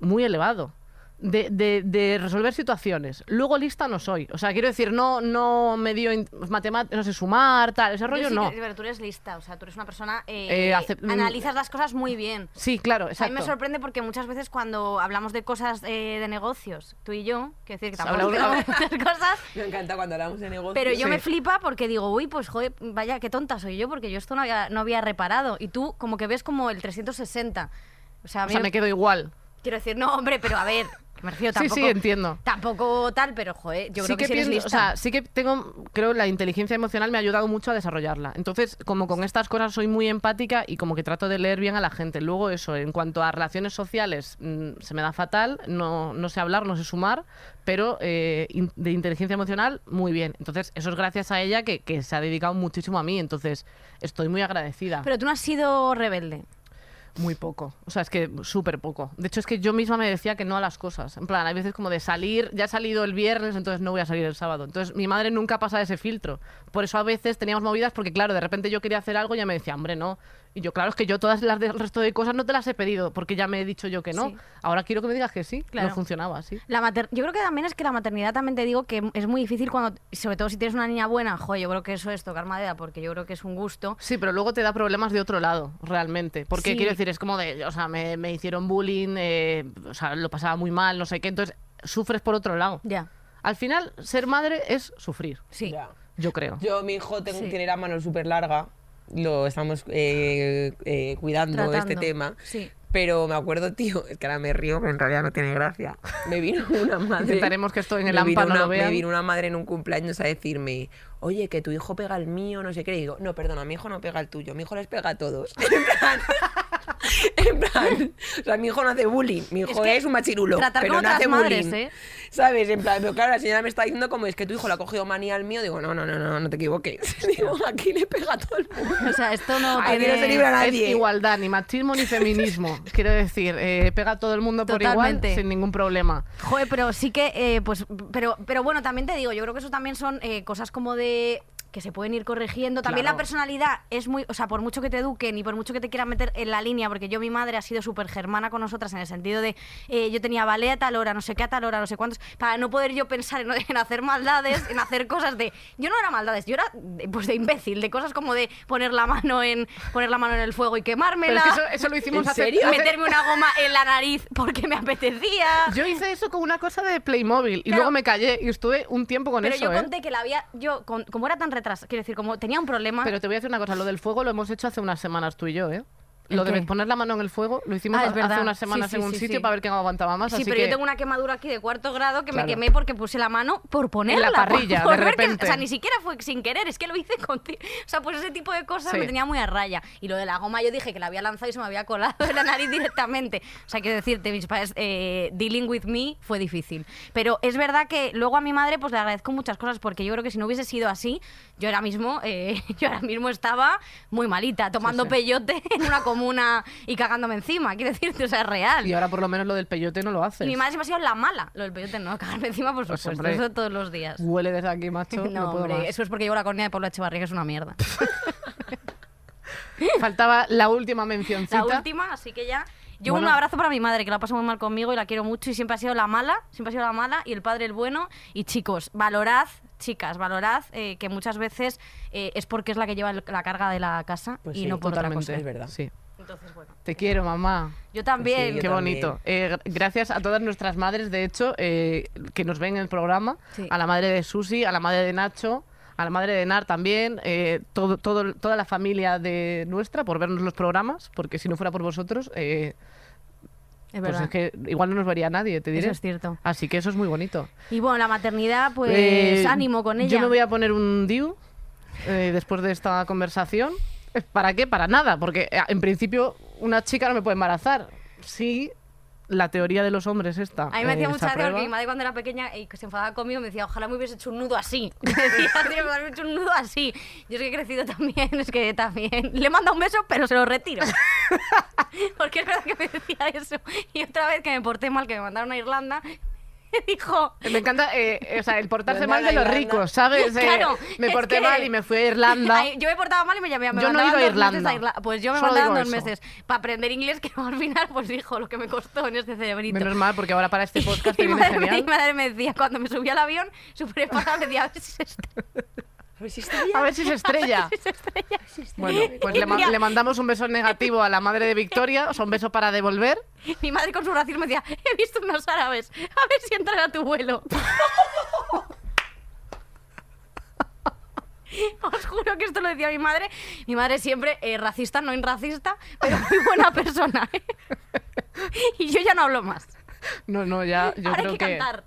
muy elevado. De, de- de resolver situaciones. Luego lista no soy. O sea, quiero decir, no, no me dio matemáticas, no sé sumar, tal, ese rollo sí no. que- pero tú eres lista, o sea, tú eres una persona. eh, Eh, mm. analizas las cosas muy bien. Sí, claro, exacto. a mí me sorprende porque muchas veces cuando hablamos de cosas eh, de negocios, tú y yo, quiero decir que tampoco Habla- tenemos muchas cosas, Me encanta cuando hablamos de negocio. pero yo Sí. me flipa porque digo, uy, pues joder, vaya, qué tonta soy yo, porque yo esto no había, no había reparado. Y tú como que ves como el 360. O sea, a O sea, me quedo igual. quiero decir, no, hombre, pero a ver, me refiero Sí, tampoco... sí, entiendo. Tampoco tal, pero joder, yo creo que, si eres pienso- lista. o sea, sí que tengo, creo, la inteligencia emocional me ha ayudado mucho a desarrollarla. Entonces, como con estas cosas soy muy empática y como que trato de leer bien a la gente. Luego eso, en cuanto a relaciones sociales, mm, se me da fatal, no, no sé hablar, no sé sumar, pero eh, in- de inteligencia emocional, muy bien. Entonces, eso es gracias a ella que, que se ha dedicado muchísimo a mí. Entonces, estoy muy agradecida. Pero tú no has sido rebelde. Muy poco. O sea, es que súper poco. De hecho, es que yo misma me decía que no a las cosas. En plan, hay veces como de salir, ya he salido el viernes, entonces no voy a salir el sábado. Entonces, mi madre nunca pasa ese filtro. Por eso a veces teníamos movidas porque, claro, de repente yo quería hacer algo y ella me decía, hombre, no. Y yo, claro, es que yo todas las del resto de cosas no te las he pedido porque ya me he dicho yo que no. Sí. Ahora quiero que me digas que sí. Claro. No funcionaba así. La mater- yo creo que también es que la maternidad también te digo que es muy difícil cuando, sobre todo si tienes una niña buena, joder, yo creo que eso es tocar madera porque yo creo que es un gusto. Sí, pero luego te da problemas de otro lado, realmente. Porque Sí. quiero decir, es como de, o sea, me, me hicieron bullying, eh, o sea, lo pasaba muy mal, no sé qué. Entonces, sufres por otro lado. Ya, Al final, ser madre es sufrir, sí. Ya. yo creo. Yo, mi hijo tengo- Sí. tiene la mano súper larga. Lo estamos eh, eh, cuidando este tema. Sí. Pero me acuerdo, tío, es que ahora me río, pero en realidad no tiene gracia. Me vino una madre. Intentaremos que esto en el AMPA no una- lo vean. Me vino una madre en un cumpleaños a decirme, oye, que tu hijo pega el mío, no sé qué. Y digo, no, perdona, mi hijo no pega el tuyo, mi hijo les pega a todos. En plan, o sea, mi hijo no hace bullying, mi hijo que es, un machirulo, pero no hace madres, bullying. ¿eh? ¿Sabes? En plan, pero claro, la señora me está diciendo como es que tu hijo le ha cogido manía al mío. Digo, no, no, no, no, no te equivoques. Digo, aquí le pega a todo el mundo. O sea, esto no Aquí tiene... no se libra Es nadie. igualdad, ni machismo ni feminismo. Quiero decir, eh, pega a todo el mundo por igual sin ningún problema. Joder, pero sí que, eh, pues, pero, pero bueno, también te digo, yo creo que eso también son eh, cosas como de que se pueden ir corrigiendo. También Claro. la personalidad es muy, o sea, por mucho que te eduquen y por mucho que te quieran meter en la línea, porque yo mi madre ha sido súper germana con nosotras en el sentido de eh, yo tenía ballet a tal hora, no sé qué a tal hora, no sé cuántos, para no poder yo pensar en, en hacer maldades, en hacer cosas de, yo no era maldades, yo era de- pues de imbécil, de cosas como de poner la mano en poner la mano en el fuego y Pero quemármela. es que eso, eso lo hicimos ¿En hace, serio? hace- Meterme una goma en la nariz porque me apetecía. Yo hice eso con una cosa de Playmobil y Claro. luego me callé y estuve un tiempo con Pero eso. yo ¿eh? conté que la había. Yo, con- como era tan quiero decir, como tenía un problema. Pero te voy a decir una cosa, lo del fuego lo hemos hecho hace unas semanas tú y yo, ¿eh? ¿El Lo de poner la mano en el fuego lo hicimos Ah, hace unas semanas sí, en un sí, sitio para ver quién aguantaba más. sí, así pero que... yo tengo una quemadura aquí de cuarto grado que Claro. me quemé porque puse la mano por ponerla. por- parrilla, por de ver que- repente. o sea, ni siquiera fue sin querer, es que lo hice contigo. O sea, pues ese tipo de cosas me tenía muy a raya. Y lo de la goma yo dije que la había lanzado y se me había colado en la nariz directamente. O sea, quiero decirte, mis padres, eh, dealing with me fue difícil. Pero es verdad que luego a mi madre pues le agradezco muchas cosas porque yo creo que si no hubiese sido así, yo ahora mismo, eh, yo ahora mismo estaba muy malita, tomando sí. peyote en una como una... y cagándome encima, quiero decirte, o sea, es real. Y ahora por lo menos lo del peyote no lo haces. mi madre siempre ha sido la mala, lo del peyote no, cagarme encima, por Pues, supuesto, hombre. eso todos los días. Huele desde aquí, macho. No, No, puedo hombre, más. eso es porque llevo la córnea de Pablo Echevarría, que es una mierda. Faltaba la última mencioncita. La última, así que ya. Yo Bueno. un abrazo para mi madre, que la pasa muy mal conmigo y la quiero mucho y siempre ha sido la mala, siempre ha sido la mala y el padre el bueno. Y chicos, valorad, chicas, valorad eh, que muchas veces eh, es porque es la que lleva el- la carga de la casa Pues y sí, no por otra Totalmente. cosa. Es verdad. Sí. Entonces, bueno. Te quiero, mamá. Yo también. Sí, Qué bonito. Eh, gr- gracias a todas nuestras madres, de hecho, eh, que nos ven en el programa. Sí. A la madre de Susi, a la madre de Nacho, a la madre de Nar también. eh, todo, todo, toda la familia de nuestra por vernos los programas, porque si no fuera por vosotros, eh, es pues es que igual no nos vería nadie, te diré. Eso es cierto. Así que eso es muy bonito. Y bueno, la maternidad, pues Eh, ánimo con ella. Yo me voy a poner un DIU eh, después de esta conversación. ¿Para qué? Para nada, porque eh, en principio una chica no me puede embarazar. Sí, la teoría de los hombres esta. A mí me hacía eh, mucha gracia porque mi madre cuando era pequeña y que se enfadaba conmigo me decía, ojalá me hubiese hecho un nudo así. Me decía, tío, me hubiese hecho un nudo así. Yo es que he crecido también, es que también. Le manda un beso, pero se lo retiro. porque es verdad que me decía eso. Y otra vez que me porté mal, que me mandaron a Irlanda, dijo... Me encanta, eh, eh, o sea, el portarse mal de los ricos, ¿sabes? Eh, Claro, me es porté que- mal y me fui a Irlanda. Ay, yo me portaba mal y me llamé. Me Yo no he ido a Irlanda. Irla- Pues yo me Solo dos eso. meses para aprender inglés, que al final, pues hijo, lo que me costó en este cerebrito. Menos mal, porque ahora para este podcast te viene madre, me- genial. mi madre me decía, cuando me subí al avión, súper enfadada, me decía, a ver si se estrella. A ver si está A ver si se estrella. si estrella. Bueno, pues le, ma- le mandamos un beso negativo a la madre de Victoria, o sea, un beso para devolver. Mi madre con su racismo me decía, he visto unos árabes, a ver si entran a tu vuelo. Os juro que esto lo decía mi madre. Mi madre siempre eh, racista, no inracista, pero muy buena persona. ¿eh? y yo ya no hablo más. No, no, ya, yo Ahora creo hay que que... cantar.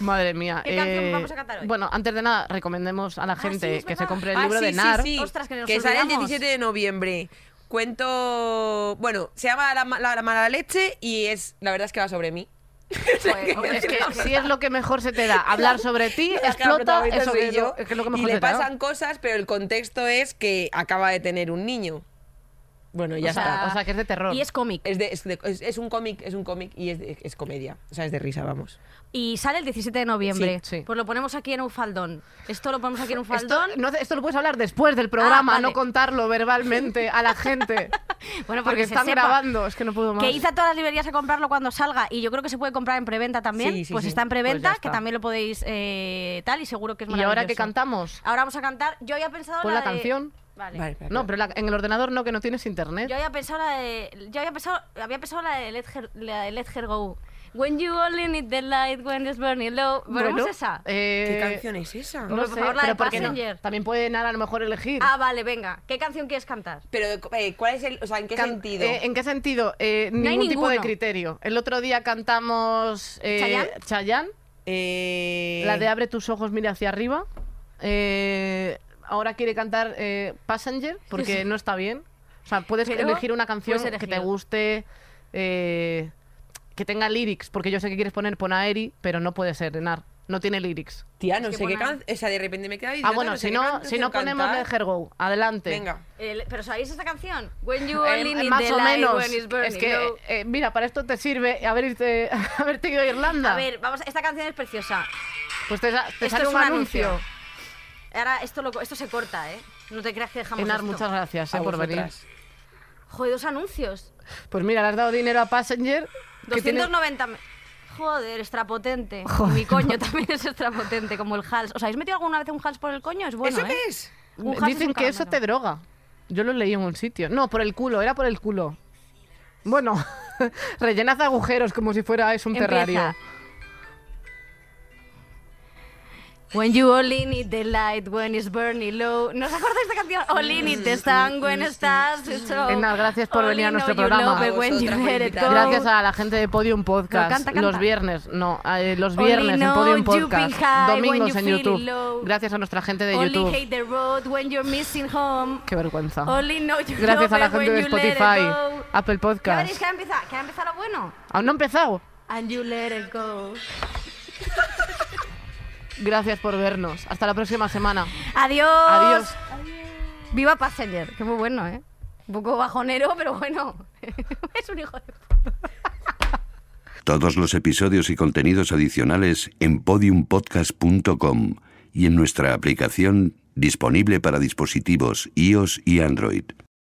Madre mía. ¿Qué canción eh, vamos a cantar hoy? Bueno, antes de nada, recomendemos a la Ah, gente sí, que se compre el Ah, libro sí, de Nar. sí. Ostras, que nos sale el olvidamos. 17 de noviembre. Cuento. Bueno, se llama La, ma- la- la mala leche y es. La verdad es que va sobre mí. Joder, es que si es lo que mejor se te da, hablar sobre ti, Es que la explota, eso es yo. es que es lo que mejor y se le da. pasan cosas, pero el contexto es que acaba de tener un niño. Bueno, ya o, sea, está. o sea, que es de terror. Y es cómic. Es, de- es, de- es- es un cómic, es un cómic y es, de- es comedia. O sea, es de risa, vamos. Y sale el 17 de noviembre. Sí, sí. Pues lo ponemos aquí en un faldón. Esto lo ponemos aquí en un Esto, faldón. no, esto lo puedes hablar después del programa, Ah, vale. no contarlo verbalmente a la gente. Bueno, porque porque se están sepa. grabando, es que no puedo más. Que hice a todas las librerías a comprarlo cuando salga y yo creo que se puede comprar en preventa también. Sí, sí, pues sí. está en Pues preventa, ya que también lo podéis eh, tal y seguro que es ¿Y ahora que cantamos? Ahora vamos a cantar. Yo había pensado Pon la, la de- canción. Vale. Vale, espera, No, pero la- en el ordenador no, que no tienes internet. Yo había pensado la de. Yo había pensado, había pensado la de Let Her, la de Let Her Go. When you only need the light when it's burning low. ¿Ponemos Bueno, esa? eh, ¿Qué canción es esa? No Por sé, favor, la de pero ¿por qué no? Passenger. También pueden a lo mejor elegir. Ah, vale, venga. ¿Qué canción quieres cantar? Pero, eh, ¿cuál es el. O sea, ¿en qué Can- sentido? eh, ¿En qué sentido? Eh, No hay ningún tipo de ninguno. criterio. El otro día cantamos eh, ¿Chayanne? Chayanne, Eh, la de Abre tus ojos, mira hacia arriba. Eh, ahora quiere cantar eh, Passenger porque no está bien. O sea, puedes Pero elegir una canción que te guste, eh, que tenga lyrics, porque yo sé que quieres poner Ponaeri, pero no puede ser, Enar. No tiene lyrics. Tía, no Es que sé qué canción. O sea, de repente me queda Ah, bueno, si no, si no ponemos Let Her Go, adelante. Venga. ¿Pero sabéis esta canción? When you Eh, only need más the o light menos. when it's burning Es que, eh, mira, para esto te sirve haberte, haberte ido a Irlanda. A ver, vamos, esta canción es preciosa. Pues te, te Esto sale es un un anuncio. anuncio. Ahora esto, lo, esto se corta, ¿eh? No te creas que dejamos Enar, esto. muchas gracias eh, por venir. Joder, dos anuncios. Pues mira, le has dado dinero a Passenger. que tiene- 290... me- Joder, extrapotente. Mi coño también es extrapotente, como el Hals. ¿Os habéis metido alguna vez un Hals por el coño? Es bueno, ¿Eso ¿eh? qué es? Un Hals es Dicen un que eso te droga. Yo lo leí en un sitio. No, por el culo, era por el culo. Bueno, rellenad agujeros como si fuera es un Empieza. terrario. When you only need the light when it's burning low. ¿No os acordáis de esta canción? Only need the sun when estás so. Enar, gracias por venir a nuestro programa. it it. Gracias a la gente de Podium Podcast. No, canta, canta. Los viernes, no, eh, los viernes en Podium Podcast. Domingos en YouTube. Gracias a nuestra gente de Only YouTube. hate the road when you're missing home. Qué vergüenza. Only know you Gracias a la it gente when de you let it Spotify, go. Apple Podcast. que ha empezado, que ha empezado lo bueno. ¿Aún no ha empezado? And you let it go. Gracias por vernos. Hasta la próxima semana. Adiós. Adiós. Viva Passenger, que muy bueno, ¿eh? Un poco bajonero, pero bueno. es un hijo de... Todos los episodios y contenidos adicionales en podiumpodcast.com y en nuestra aplicación disponible para dispositivos iOS y Android.